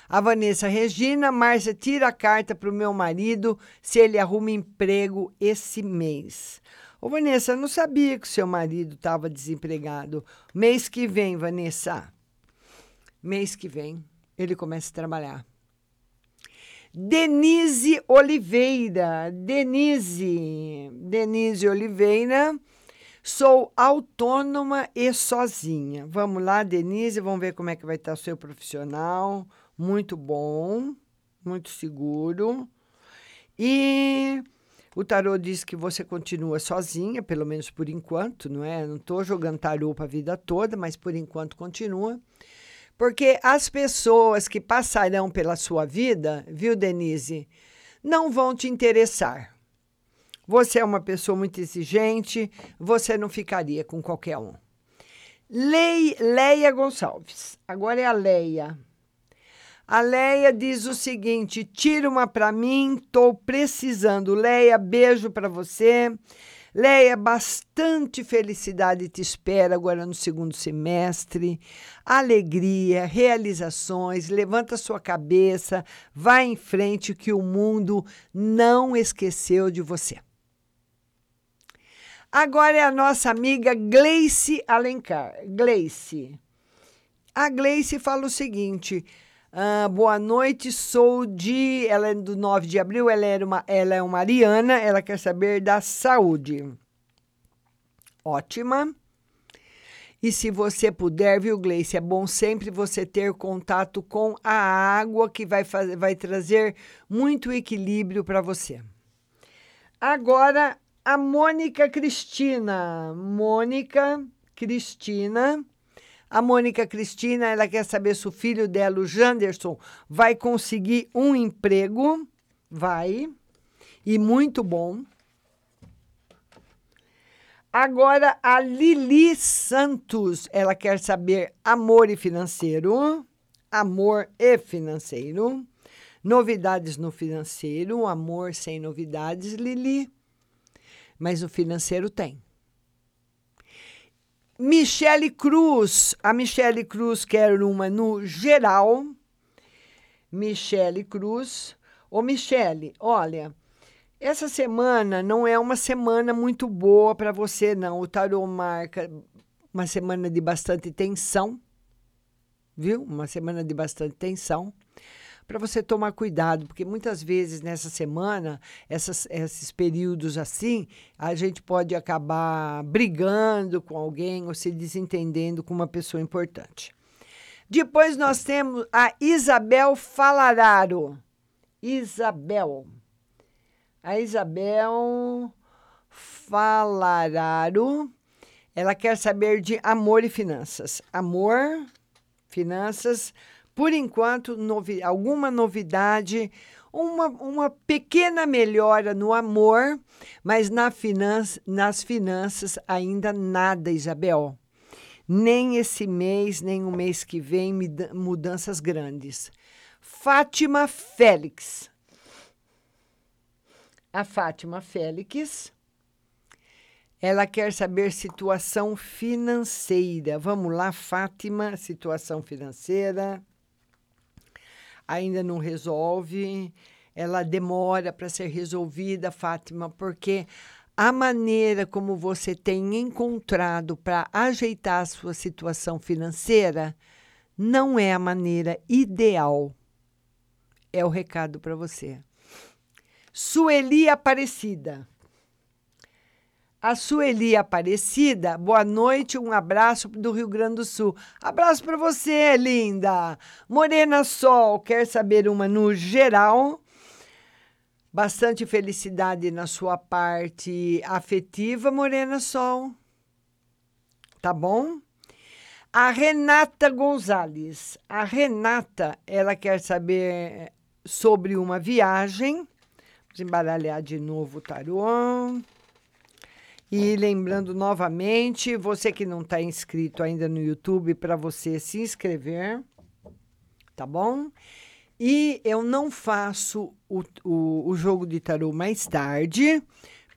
A Vanessa Regina, Márcia, tira a carta para o meu marido se ele arruma emprego esse mês. Ô, Vanessa, eu não sabia que o seu marido estava desempregado. Mês que vem, Vanessa. Mês que vem, ele começa a trabalhar. Denise Oliveira. Denise. Denise Oliveira. Sou autônoma e sozinha. Vamos lá, Denise, vamos ver como é que vai estar o seu profissional. Muito bom, muito seguro. E o tarô diz que você continua sozinha, pelo menos por enquanto, não é? Não estou jogando tarô para a vida toda, mas por enquanto continua. Porque as pessoas que passarão pela sua vida, viu, Denise, não vão te interessar. Você é uma pessoa muito exigente, você não ficaria com qualquer um. Lei, Leia Gonçalves. Agora é a Leia. A Leia diz o seguinte: tira uma para mim, estou precisando. Leia, beijo para você. Leia, bastante felicidade te espera agora no segundo semestre. Alegria, realizações, levanta sua cabeça, vá em frente que o mundo não esqueceu de você. Agora é a nossa amiga Gleice Alencar. Gleice. A Gleice fala o seguinte: ah, boa noite, sou de. Ela é do 9 de abril, ela, era uma, ela é uma Ariana, ela quer saber da saúde. Ótima. E se você puder, viu, Gleice? É bom sempre você ter contato com a água, que vai, fazer, vai trazer muito equilíbrio para você. Agora, a Mônica Cristina. Mônica Cristina. A Mônica Cristina, ela quer saber se o filho dela, o Janderson, vai conseguir um emprego. Vai. E muito bom. Agora, a Lili Santos, ela quer saber amor e financeiro. Amor e financeiro. Novidades no financeiro. Amor sem novidades, Lili mas o financeiro tem. Michele Cruz. A Michele Cruz quer uma no geral. Michele Cruz. Ô, Michele, olha, essa semana não é uma semana muito boa para você, não. O tarô marca uma semana de bastante tensão, viu? Uma semana de bastante tensão para você tomar cuidado, porque muitas vezes nessa semana, essas, esses períodos assim, a gente pode acabar brigando com alguém ou se desentendendo com uma pessoa importante. Depois nós temos a Isabel Falararo. Isabel. A Isabel Falararo. Ela quer saber de amor e finanças. Amor, finanças, por enquanto, novi alguma novidade, uma, uma pequena melhora no amor, mas na finança, nas finanças ainda nada, Isabel. Nem esse mês, nem o mês que vem, mudanças grandes. Fátima Félix. A Fátima Félix. Ela quer saber situação financeira. Vamos lá, Fátima, situação financeira ainda não resolve, ela demora para ser resolvida, Fátima, porque a maneira como você tem encontrado para ajeitar a sua situação financeira não é a maneira ideal. É o recado para você. Sueli Aparecida. A Sueli Aparecida, boa noite, um abraço do Rio Grande do Sul. Abraço para você, linda. Morena Sol, quer saber uma no geral? Bastante felicidade na sua parte afetiva, Morena Sol. Tá bom? A Renata Gonzalez. A Renata, ela quer saber sobre uma viagem. Vamos embaralhar de novo o tarô. E lembrando novamente, você que não está inscrito ainda no YouTube, para você se inscrever, tá bom? E eu não faço o, o, o jogo de tarô mais tarde,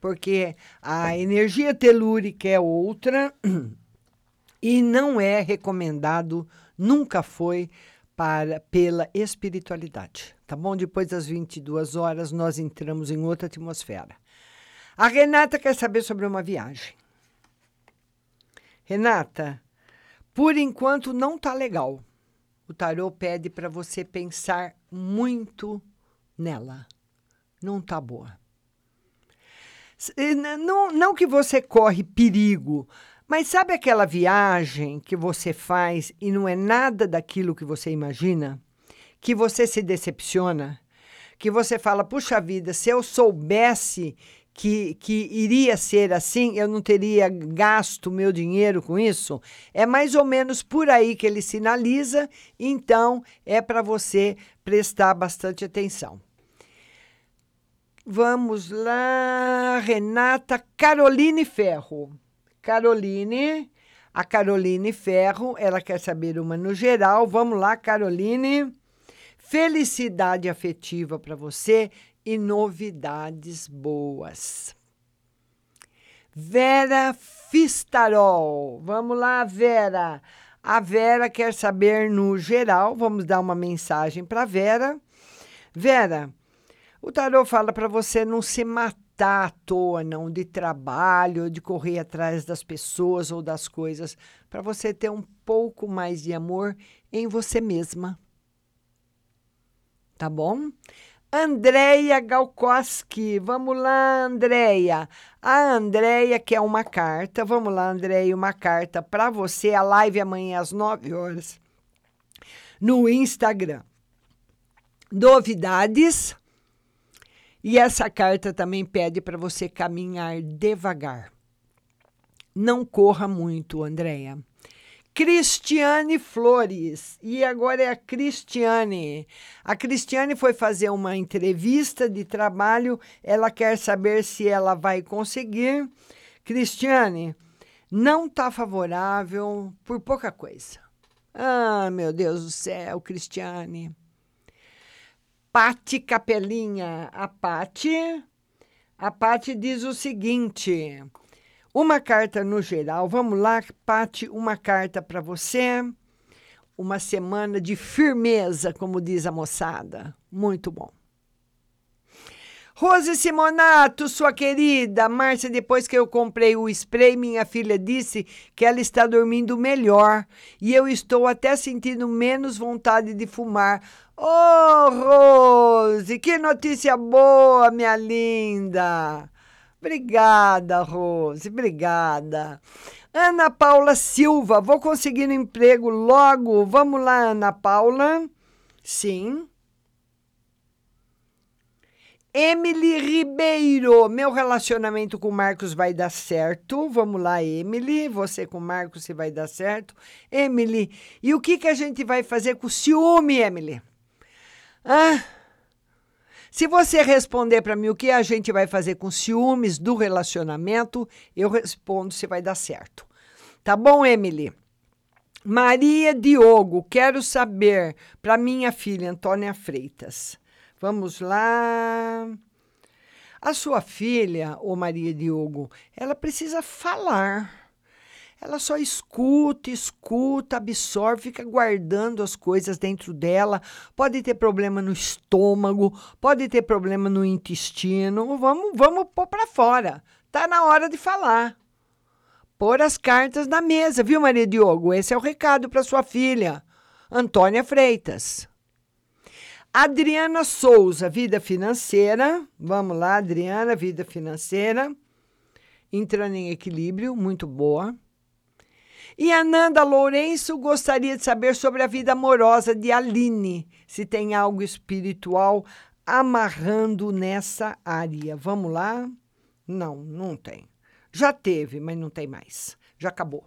porque a energia telúrica é outra <clears throat> e não é recomendado, nunca foi para pela espiritualidade, tá bom? Depois das 22 horas nós entramos em outra atmosfera. A Renata quer saber sobre uma viagem. Renata, por enquanto não tá legal. O tarô pede para você pensar muito nela. Não tá boa. Não, não que você corre perigo, mas sabe aquela viagem que você faz e não é nada daquilo que você imagina? Que você se decepciona? Que você fala, puxa vida, se eu soubesse que, que iria ser assim, eu não teria gasto meu dinheiro com isso? É mais ou menos por aí que ele sinaliza, então é para você prestar bastante atenção. Vamos lá, Renata Caroline Ferro. Caroline, a Caroline Ferro, ela quer saber uma no geral. Vamos lá, Caroline. Felicidade afetiva para você e novidades boas. Vera Fistarol. Vamos lá, Vera. A Vera quer saber no geral. Vamos dar uma mensagem para Vera. Vera, o tarô fala para você não se matar à toa, não, de trabalho, de correr atrás das pessoas ou das coisas, para você ter um pouco mais de amor em você mesma. Tá bom? Andréia Galkoski. Vamos lá, Andréia. A Andréia quer uma carta. Vamos lá, Andréia, uma carta para você. A live amanhã às 9 horas no Instagram. Novidades. E essa carta também pede para você caminhar devagar. Não corra muito, Andréia. Cristiane Flores. E agora é a Cristiane. A Cristiane foi fazer uma entrevista de trabalho. Ela quer saber se ela vai conseguir. Cristiane, não está favorável por pouca coisa. Ah, meu Deus do céu, Cristiane. Pati Capelinha. A Pati, a Pati diz o seguinte: uma carta no geral. Vamos lá, Pati, uma carta para você. Uma semana de firmeza, como diz a moçada. Muito bom. Rose Simonato, sua querida. Márcia, depois que eu comprei o spray, minha filha disse que ela está dormindo melhor. E eu estou até sentindo menos vontade de fumar. Oh, Rose, que notícia boa, minha linda. Obrigada, Rose, obrigada. Ana Paula Silva, vou conseguir um emprego logo. Vamos lá, Ana Paula. Sim. Emily Ribeiro, meu relacionamento com Marcos vai dar certo. Vamos lá, Emily, você com Marcos se vai dar certo. Emily, e o que, que a gente vai fazer com o ciúme, Emily? Ah, se você responder para mim o que a gente vai fazer com ciúmes do relacionamento, eu respondo se vai dar certo. Tá bom, Emily? Maria Diogo, quero saber para minha filha Antônia Freitas. Vamos lá. A sua filha, ô Maria Diogo, ela precisa falar. Ela só escuta, escuta, absorve, fica guardando as coisas dentro dela. Pode ter problema no estômago, pode ter problema no intestino. Vamos, vamos pôr para fora. Tá na hora de falar. Pôr as cartas na mesa, viu, Maria Diogo? Esse é o recado para sua filha, Antônia Freitas. Adriana Souza, vida financeira. Vamos lá, Adriana, vida financeira. Entrando em equilíbrio, muito boa. E Ananda Lourenço gostaria de saber sobre a vida amorosa de Aline, se tem algo espiritual amarrando nessa área. Vamos lá? Não, não tem. Já teve, mas não tem mais. Já acabou.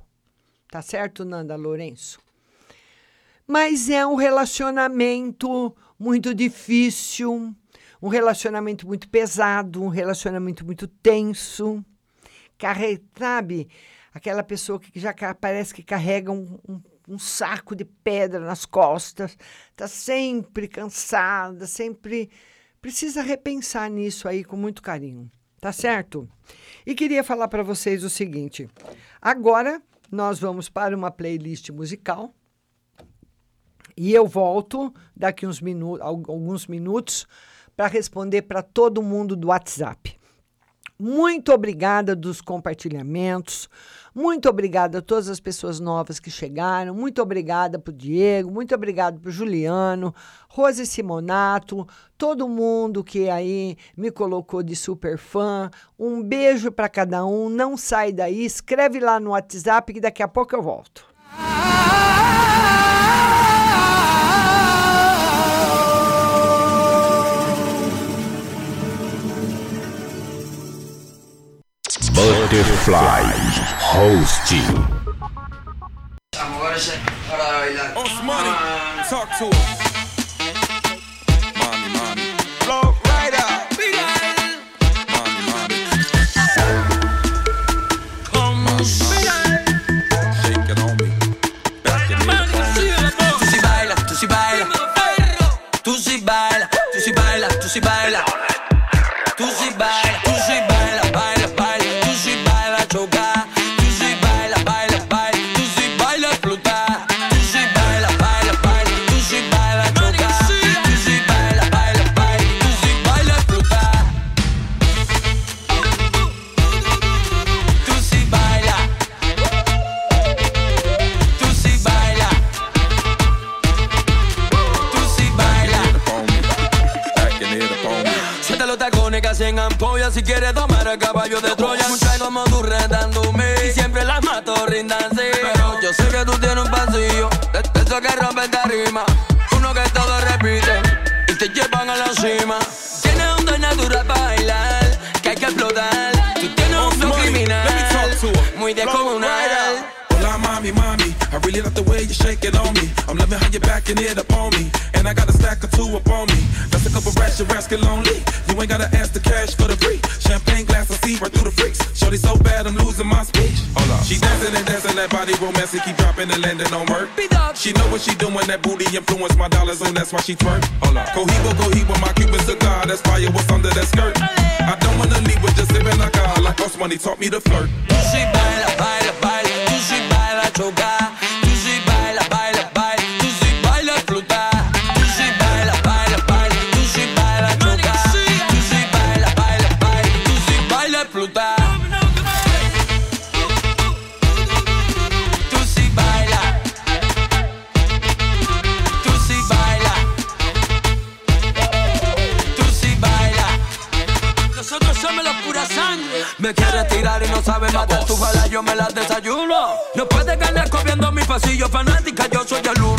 Tá certo, Nanda Lourenço? Mas é um relacionamento muito difícil, um relacionamento muito pesado, um relacionamento muito tenso. Carre, sabe? Aquela pessoa que já parece que carrega um, um- um saco de pedra nas costas, tá sempre cansada, sempre precisa repensar nisso aí com muito carinho, tá certo? E queria falar para vocês o seguinte: agora nós vamos para uma playlist musical e eu volto daqui uns minu al- alguns minutos para responder para todo mundo do WhatsApp. Muito obrigada dos compartilhamentos. Muito obrigada a todas as pessoas novas que chegaram. Muito obrigada para o Diego. Muito obrigada para o Juliano, Rose Simonato, todo mundo que aí me colocou de super fã. Um beijo para cada um. Não sai daí. Escreve lá no WhatsApp que daqui a pouco eu volto. Butterfly Hosting. Ahora ya, para bailar. Osmani, talk to her. Mommy, mommy. Flow right up. Mommy, mommy. Mommy, mommy. Shake it on me. Back it up on me. Tú sí bailas, tú sí bailas. Tú sí bailas, tú sí bailas, tú sí bailas. Caballo de Troya. Muchas como tú retándome y siempre las mato rindanse. Pero yo sé que tú tienes un pasillo esos que rompen tarima. Uno que todo repite y te llevan a la cima. Tienes un don natural para bailar que hay que explotar. Tú tienes un flow criminal muy descomunal. Hola, mommy, mommy. I really like the way you shake it on me. I'm loving how you're backing it up on me. And I got a stack or two up on me. That's a couple rats, your ass get lonely. You ain't gotta ask the cash for the free. Champagne glass, I right through the freaks. Shorty so bad, I'm losing my speech. Hold up. She dancing and dancing, that body romantic, keep dropping and landing on her. She know what she doing, that booty influence my dollars on, that's why she twerk. Hold up. Cohibo, cohibo, my Cuban cigar, that's fire, what's under that skirt? I don't wanna leave with just sipping like I like us money taught me to flirt. Tú sí baila, baila, baila. Tú sí baila, chocar. Tirar y no sabes matar tu bala, yo me las desayuno. No puedes ganar copiando mi pasillo fanática, yo soy el uno.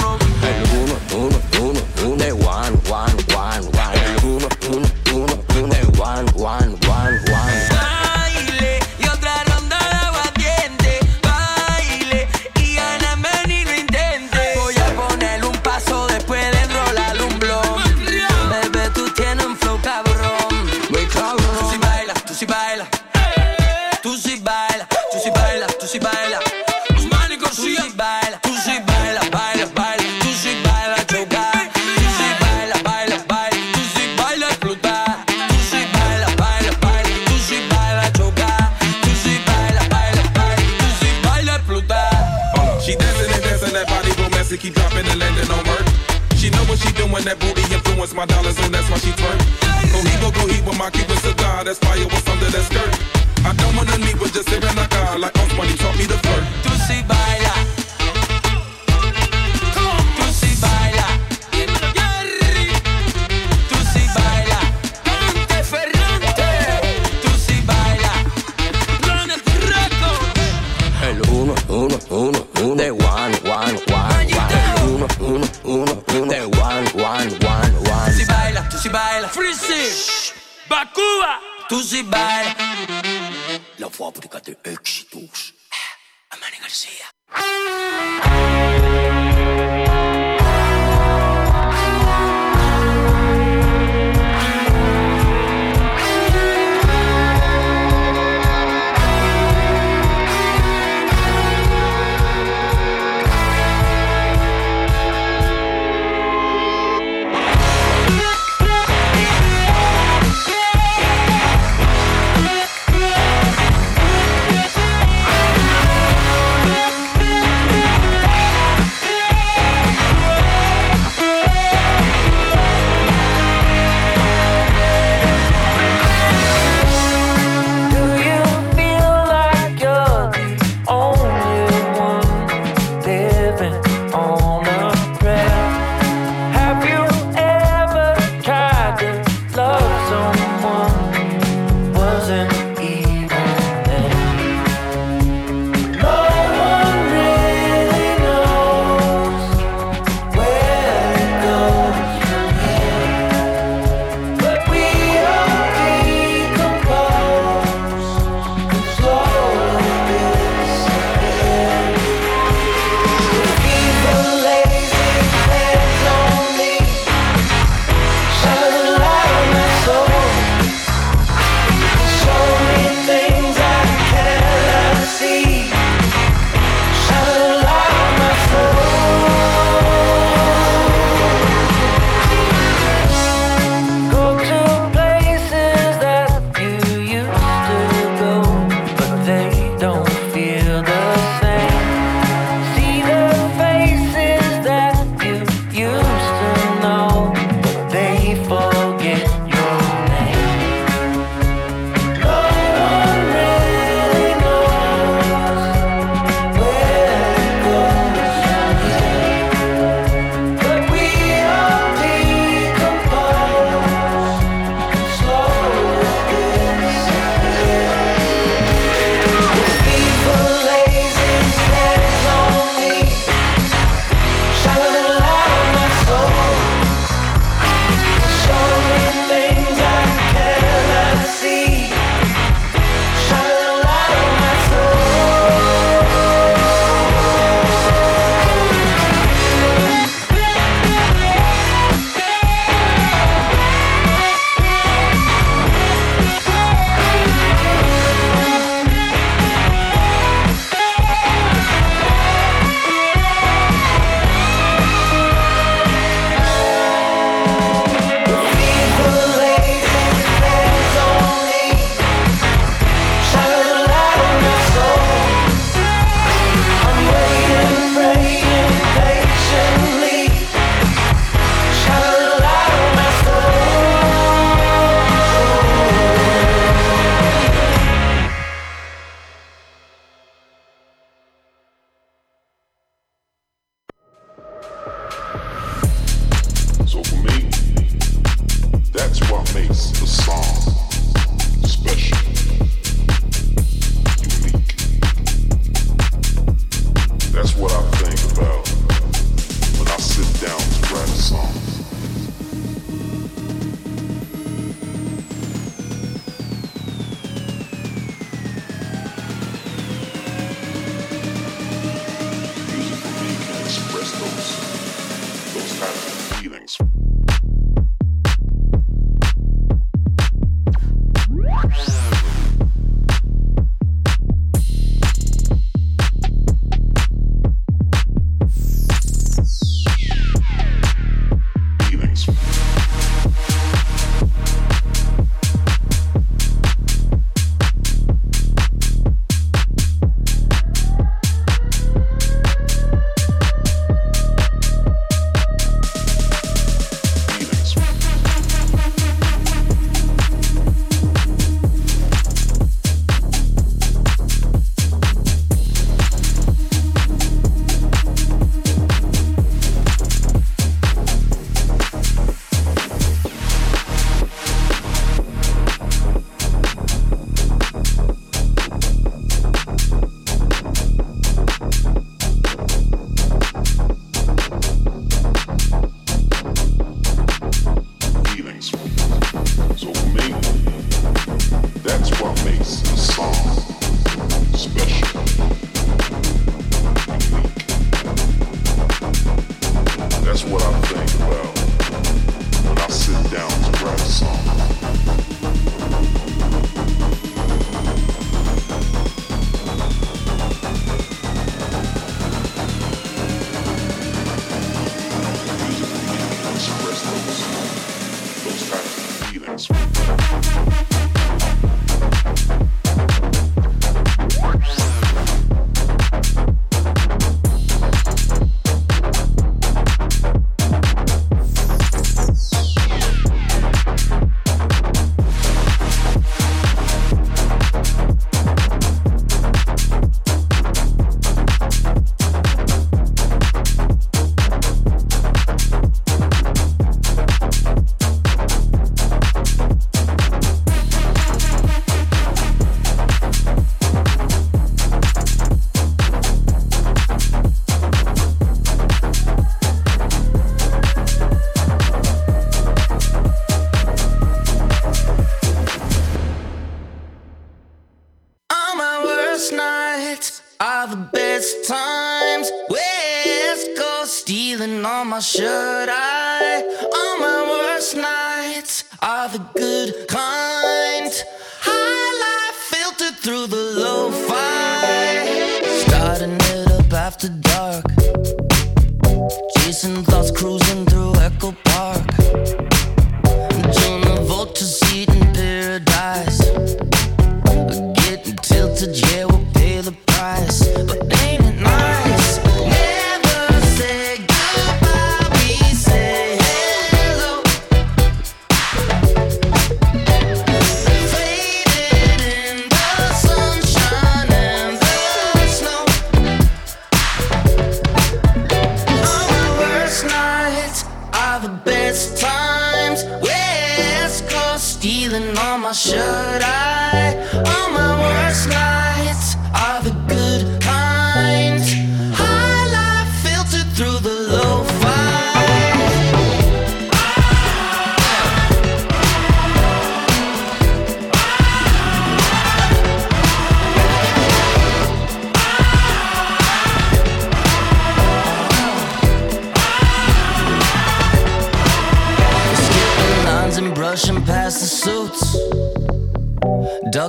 Booty my dollars on, that's why she twerk. Cohibo, cohibo, my Cuban cigar, that's fire, what's under that skirt? I don't wanna leave with just sipping Tu tous y bailes. La voix de éxitos. Amani Garcia. happen.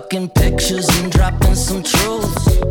Ducking pictures and dropping some truths.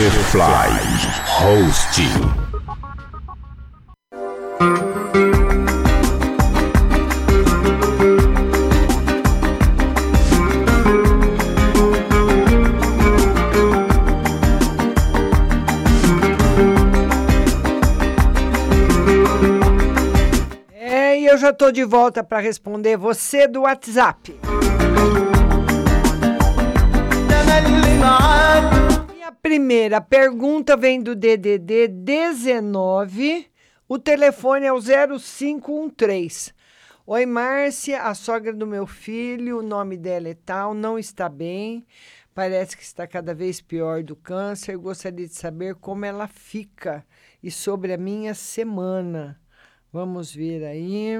Butterfly Hosting. É, e eu já tô de volta para responder você do WhatsApp. Primeira pergunta vem do DDD 19. O telefone é o 0513. Oi, Márcia, a sogra do meu filho, o nome dela é tal, não está bem. Parece que está cada vez pior do câncer. Gostaria de saber como ela fica e sobre a minha semana. Vamos ver aí.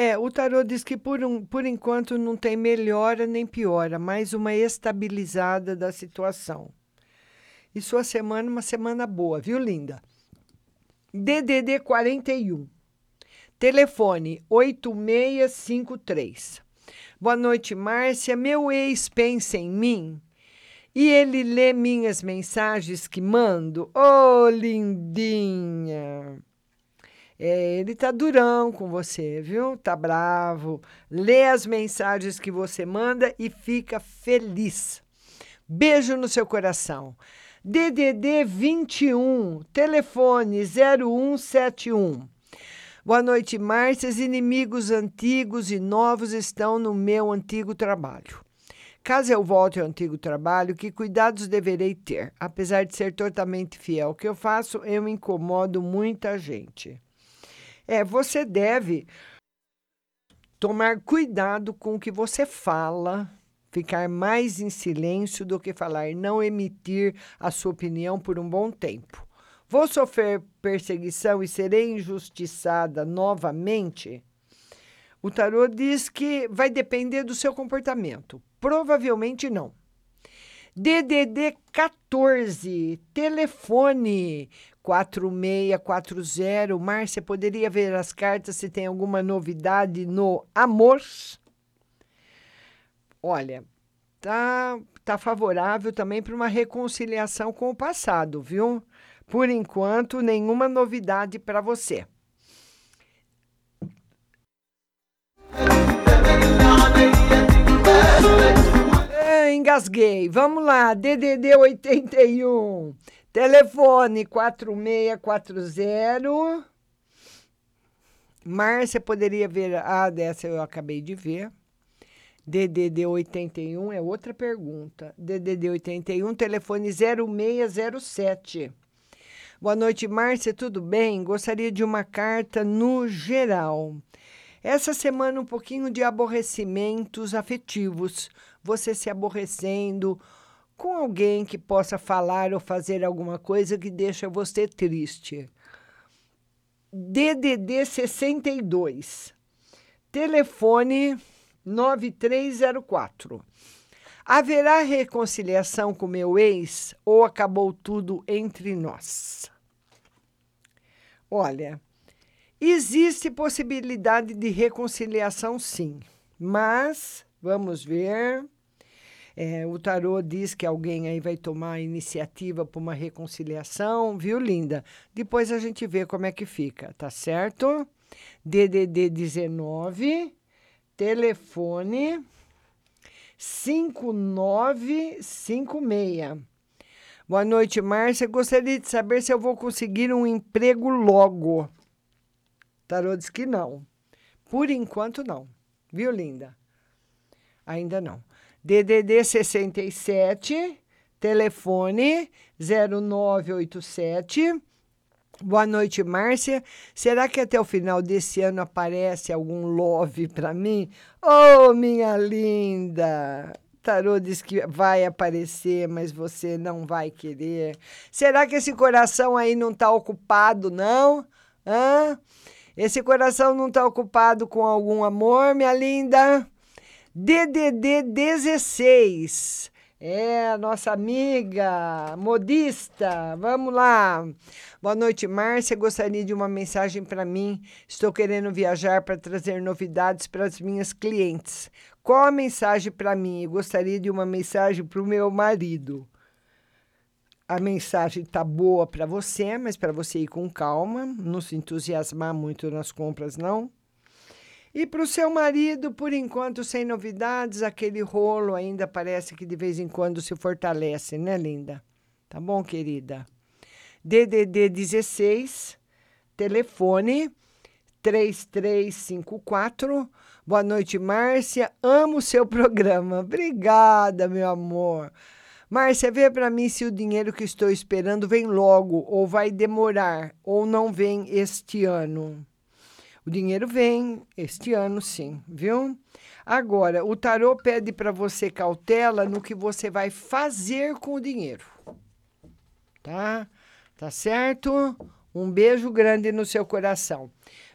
É, o tarô diz que por, um, por enquanto não tem melhora nem piora, mais uma estabilizada da situação. E sua semana, uma semana boa, viu, linda? DDD 41. Telefone 8653. Boa noite, Márcia. Meu ex pensa em mim e ele lê minhas mensagens que mando. Ô, oh, lindinha! É, ele tá durão com você, viu? Tá bravo. Lê as mensagens que você manda e fica feliz. Beijo no seu coração. DDD 21, telefone 0171. Boa noite, Márcia. Os inimigos antigos e novos estão no meu antigo trabalho. Caso eu volte ao antigo trabalho, que cuidados deverei ter? Apesar de ser totalmente fiel ao que eu faço, eu incomodo muita gente. É, você deve tomar cuidado com o que você fala, ficar mais em silêncio do que falar, não emitir a sua opinião por um bom tempo. Vou sofrer perseguição e serei injustiçada novamente? O tarô diz que vai depender do seu comportamento. Provavelmente não. DDD 14, telefone 4640. Márcia, poderia ver as cartas se tem alguma novidade no amor? Olha, tá, tá favorável também para uma reconciliação com o passado, viu? Por enquanto, nenhuma novidade para você. Engasguei. Vamos lá, DDD 81. Telefone 4640. Márcia poderia ver. Ah, dessa eu acabei de ver. DDD 81 é outra pergunta. DDD 81, telefone 0607. Boa noite, Márcia, tudo bem? Gostaria de uma carta no geral. Essa semana um pouquinho de aborrecimentos afetivos, você se aborrecendo com alguém que possa falar ou fazer alguma coisa que deixa você triste. DDD 62. Telefone 9304. Haverá reconciliação com meu ex ou acabou tudo entre nós? Olha, existe possibilidade de reconciliação sim, mas vamos ver. É, o tarô diz que alguém aí vai tomar a iniciativa para uma reconciliação, viu, linda? Depois a gente vê como é que fica, tá certo? DDD 19 telefone 5956. Boa noite, Márcia. Gostaria de saber se eu vou conseguir um emprego logo. Tarô diz que não. Por enquanto, não. Viu, linda? Ainda não. DDD 67, telefone 0987 Boa noite, Márcia. Será que até o final desse ano aparece algum love para mim? Oh, minha linda! Tarô diz que vai aparecer, mas você não vai querer. Será que esse coração aí não está ocupado, não? Hã? Esse coração não está ocupado com algum amor, minha linda? DDD 16. É, nossa amiga modista. Vamos lá. Boa noite, Márcia. Gostaria de uma mensagem para mim. Estou querendo viajar para trazer novidades para as minhas clientes. Qual a mensagem para mim? Gostaria de uma mensagem para o meu marido. A mensagem tá boa para você, mas para você ir com calma, não se entusiasmar muito nas compras, não. E para o seu marido, por enquanto, sem novidades, aquele rolo ainda parece que de vez em quando se fortalece, né, linda? Tá bom, querida? DDD 16, telefone 3354. Boa noite, Márcia. Amo o seu <laughs> programa. Obrigada, meu amor. Márcia, vê para mim se o dinheiro que estou esperando vem logo, ou vai demorar, ou não vem este ano. O dinheiro vem este ano, sim, viu? Agora, o tarô pede para você cautela no que você vai fazer com o dinheiro. Tá? Tá certo? Um beijo grande no seu coração.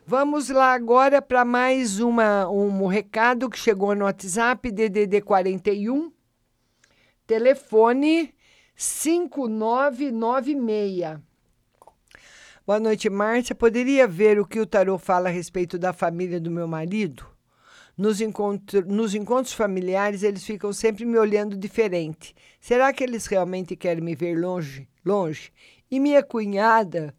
Vamos lá agora para mais uma, um recado que chegou no WhatsApp, DDD 41, telefone 5996. Boa noite, Márcia. Poderia ver o que o tarô fala a respeito da família do meu marido? Nos, encontro, nos encontros familiares, eles ficam sempre me olhando diferente. Será que eles realmente querem me ver longe? Longe? E minha cunhada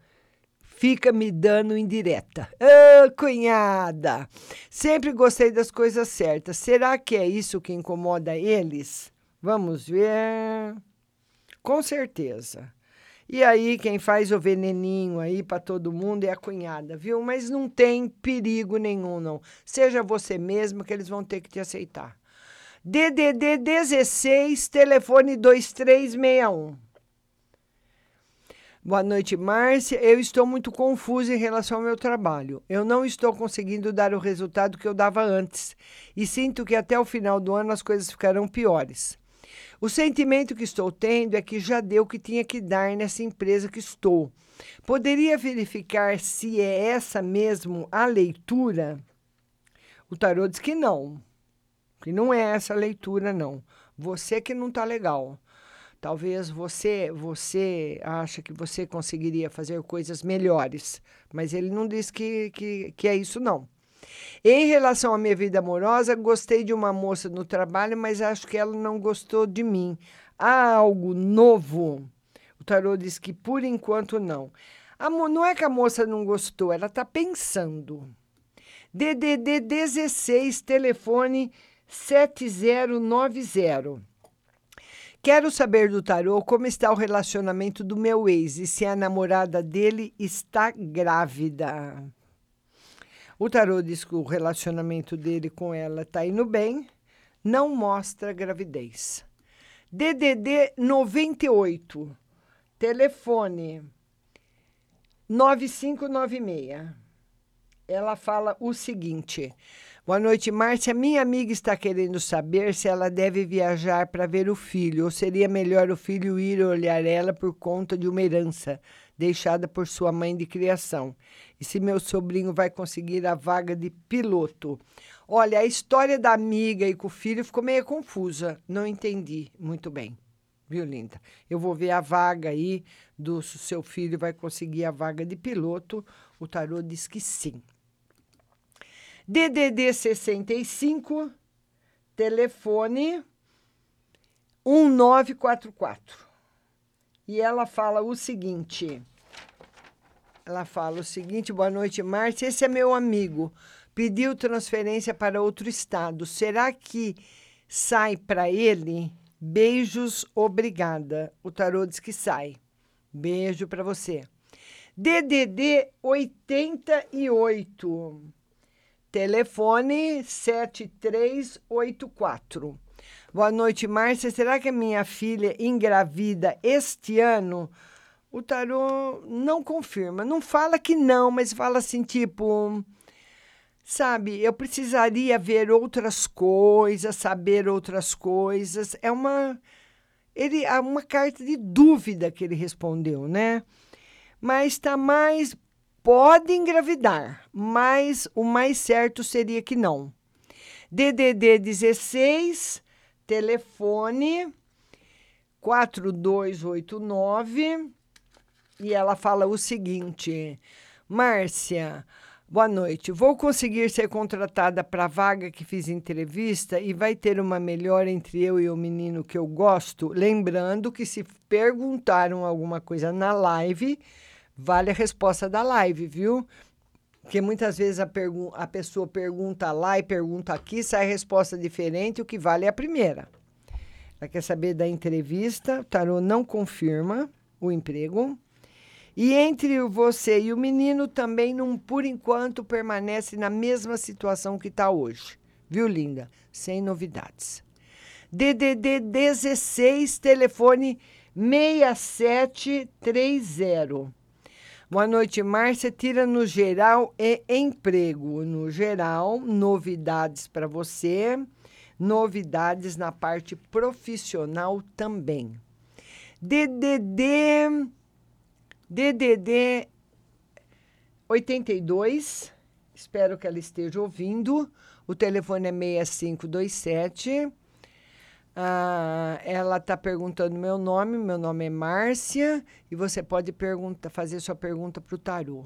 fica me dando indireta. Ô, cunhada! Sempre gostei das coisas certas. Será que é isso que incomoda eles? Vamos ver. Com certeza. E aí, quem faz o veneninho aí para todo mundo é a cunhada, viu? Mas não tem perigo nenhum, não. Seja você mesmo que eles vão ter que te aceitar. DDD 16, telefone 2361. Boa noite, Márcia. Eu estou muito confusa em relação ao meu trabalho. Eu não estou conseguindo dar o resultado que eu dava antes e sinto que até o final do ano as coisas ficarão piores. O sentimento que estou tendo é que já deu o que tinha que dar nessa empresa que estou. Poderia verificar se é essa mesmo a leitura? O tarô diz que não. Que não é essa a leitura, não. Você que não está legal. Talvez você você acha que você conseguiria fazer coisas melhores, mas ele não diz que, que, que é isso, não. Em relação à minha vida amorosa, gostei de uma moça no trabalho, mas acho que ela não gostou de mim. Há algo novo? O tarô diz que por enquanto não. Não é que a moça não gostou, ela está pensando. DDD 16, telefone 7090. Quero saber do tarô como está o relacionamento do meu ex e se a namorada dele está grávida. O tarô diz que o relacionamento dele com ela está indo bem, não mostra gravidez. DDD 98, telefone 9596. Ela fala o seguinte: Boa noite, Márcia. Minha amiga está querendo saber se ela deve viajar para ver o filho ou seria melhor o filho ir olhar ela por conta de uma herança deixada por sua mãe de criação. E se meu sobrinho vai conseguir a vaga de piloto. Olha, a história da amiga e com o filho ficou meio confusa. Não entendi muito bem. Viu, linda? Eu vou ver a vaga aí do seu filho vai conseguir a vaga de piloto. O tarô diz que sim. DDD 65, telefone 1944. E ela fala o seguinte: ela fala o seguinte, boa noite, Márcia. Esse é meu amigo. Pediu transferência para outro estado. Será que sai para ele? Beijos, obrigada. O tarô diz que sai. Beijo para você. DDD 88. Telefone 7384. Boa noite, Márcia. Será que a minha filha engravida este ano? O tarô não confirma. Não fala que não, mas fala assim, tipo. Sabe, eu precisaria ver outras coisas, saber outras coisas. É uma. Ele, é uma carta de dúvida que ele respondeu, né? Mas está mais pode engravidar, mas o mais certo seria que não. DDD 16, telefone 4289, e ela fala o seguinte: Márcia, Boa noite. Vou conseguir ser contratada para a vaga que fiz entrevista e vai ter uma melhora entre eu e o menino que eu gosto? Lembrando que se perguntaram alguma coisa na live, vale a resposta da live, viu? Porque muitas vezes a, a pessoa pergunta lá e pergunta aqui, sai resposta diferente, o que vale é a primeira. Ela quer saber da entrevista, o tarô não confirma o emprego. E entre você e o menino também, não, por enquanto, permanece na mesma situação que está hoje. Viu, linda? Sem novidades. DDD 16, telefone 6730. Boa noite, Márcia. Tira no geral e emprego. No geral, novidades para você, novidades na parte profissional também. DDD DDD 82. Espero que ela esteja ouvindo. O telefone é 6527. Ah, ela está perguntando meu nome. Meu nome é Márcia. E você pode pergunta, fazer sua pergunta para o tarô.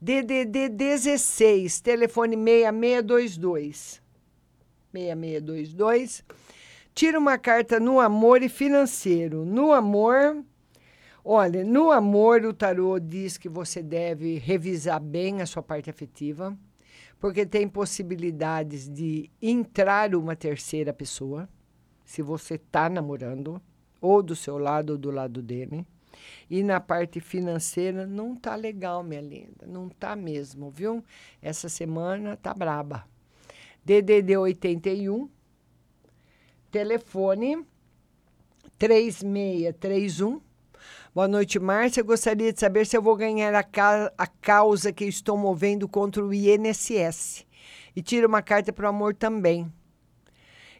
DDD 16, telefone 6622. 6622. Tira uma carta no amor e financeiro. No amor, olha, no amor o tarô diz que você deve revisar bem a sua parte afetiva, porque tem possibilidades de entrar uma terceira pessoa, se você está namorando, ou do seu lado ou do lado dele. E na parte financeira não tá legal, minha linda. Não tá mesmo, viu? Essa semana tá braba. DDD 81 telefone 3631 Boa noite, Márcia. Gostaria de saber se eu vou ganhar a, ca a causa que estou movendo contra o INSS. E tira uma carta para o amor também.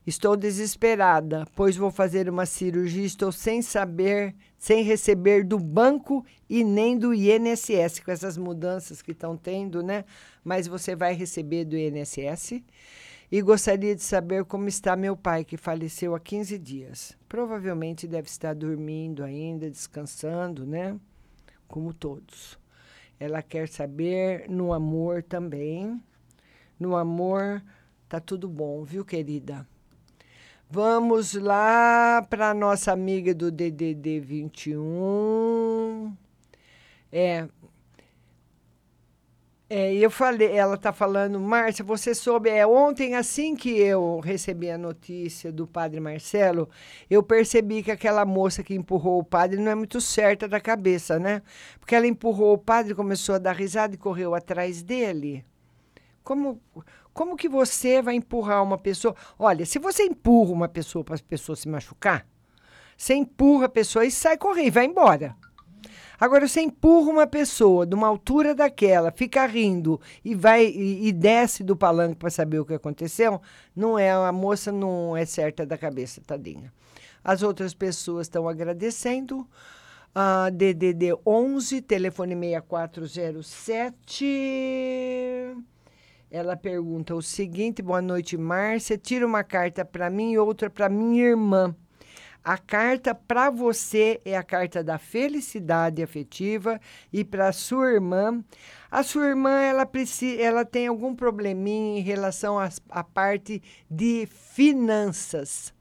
Estou desesperada, pois vou fazer uma cirurgia, estou sem saber, sem receber do banco e nem do INSS, com essas mudanças que estão tendo, né? Mas você vai receber do INSS. E gostaria de saber como está meu pai, que faleceu há 15 dias. Provavelmente deve estar dormindo ainda, descansando, né? Como todos. Ela quer saber no amor também. No amor, tá tudo bom, viu, querida? Vamos lá para nossa amiga do DDD 21. É. É, eu falei, ela está falando, Márcia, você soube, é ontem assim que eu recebi a notícia do padre Marcelo, eu percebi que aquela moça que empurrou o padre não é muito certa da cabeça, né? Porque ela empurrou o padre, começou a dar risada e correu atrás dele. Como, como que você vai empurrar uma pessoa? Olha, se você empurra uma pessoa para a pessoa se machucar, você empurra a pessoa e sai correndo, vai embora. Agora, você empurra uma pessoa de uma altura daquela, fica rindo e vai e, e desce do palanque para saber o que aconteceu, não é a moça não é certa da cabeça, tadinha. As outras pessoas estão agradecendo. Uh, DDD 11, telefone 6407. Ela pergunta o seguinte: Boa noite, Márcia. Tira uma carta para mim e outra para minha irmã. A carta para você é a carta da felicidade afetiva e para sua irmã, a sua irmã ela precisa, ela tem algum probleminha em relação à parte de finanças.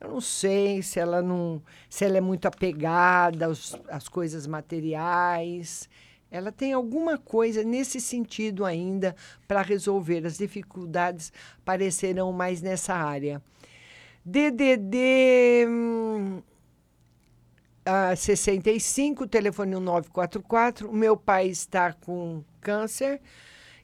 Eu não sei se ela não, se ela é muito apegada às, às coisas materiais. Ela tem alguma coisa nesse sentido ainda para resolver. As dificuldades parecerão mais nessa área. DDD hum, a 65, telefone 944. O meu pai está com câncer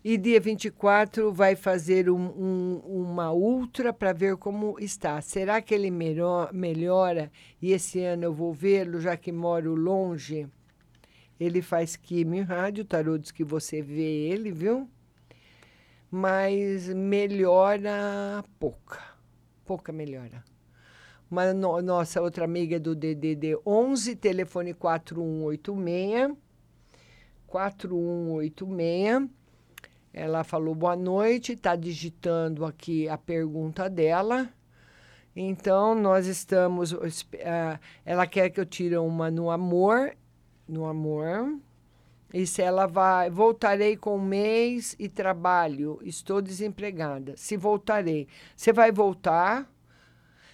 e dia 24 vai fazer um, um, uma ultra para ver como está. Será que ele melhor, melhora e esse ano eu vou vê-lo, já que moro longe? Ele faz químio e rádio, tarô diz que você vê ele, viu? Mas melhora pouca pouca melhora. Uma no, nossa outra amiga do DDD 11, telefone 4186. 4186. Ela falou boa noite, está digitando aqui a pergunta dela. Então, nós estamos. Uh, ela quer que eu tire uma no amor. No amor. E se ela vai, voltarei com um mês e trabalho, estou desempregada. Se voltarei, você vai voltar,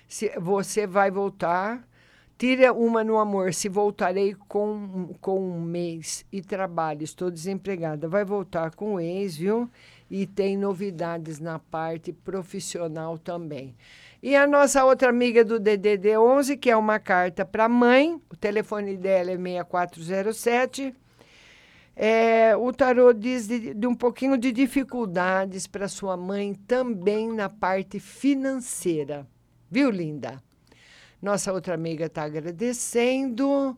se você vai voltar, tira uma no amor, se voltarei com, com um mês e trabalho, estou desempregada. Vai voltar com o ex, viu? E tem novidades na parte profissional também. E a nossa outra amiga do DDD 11, que é uma carta para a mãe, o telefone dela é 6407. É, o tarô diz de, de um pouquinho de dificuldades para sua mãe também na parte financeira. Viu, linda? Nossa outra amiga está agradecendo.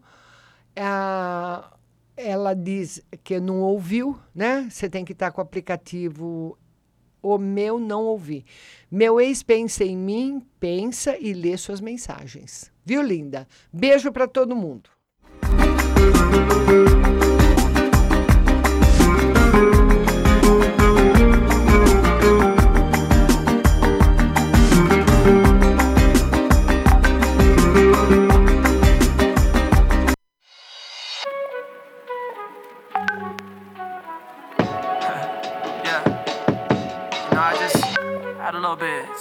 Ah, ela diz que não ouviu, né? Você tem que estar com o aplicativo O Meu Não Ouvi. Meu ex pensa em mim, pensa e lê suas mensagens. Viu, linda? Beijo para todo mundo.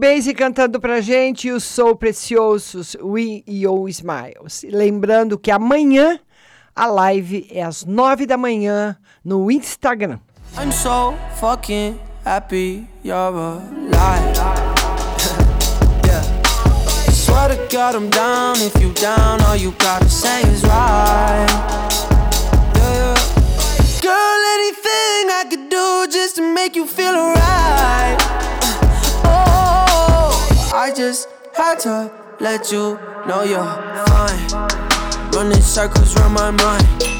Basie cantando pra gente e o Soul Preciosos, We You Smiles. Lembrando que amanhã a live é às nove da manhã no Instagram. I'm so fucking happy you're alive. Yeah. Swear to God I'm down. If you down, all you gotta say is right. Yeah. Girl, anything I could do just to make you feel alright. Uh, oh, I just had to let you know you're fine. Running circles around my mind.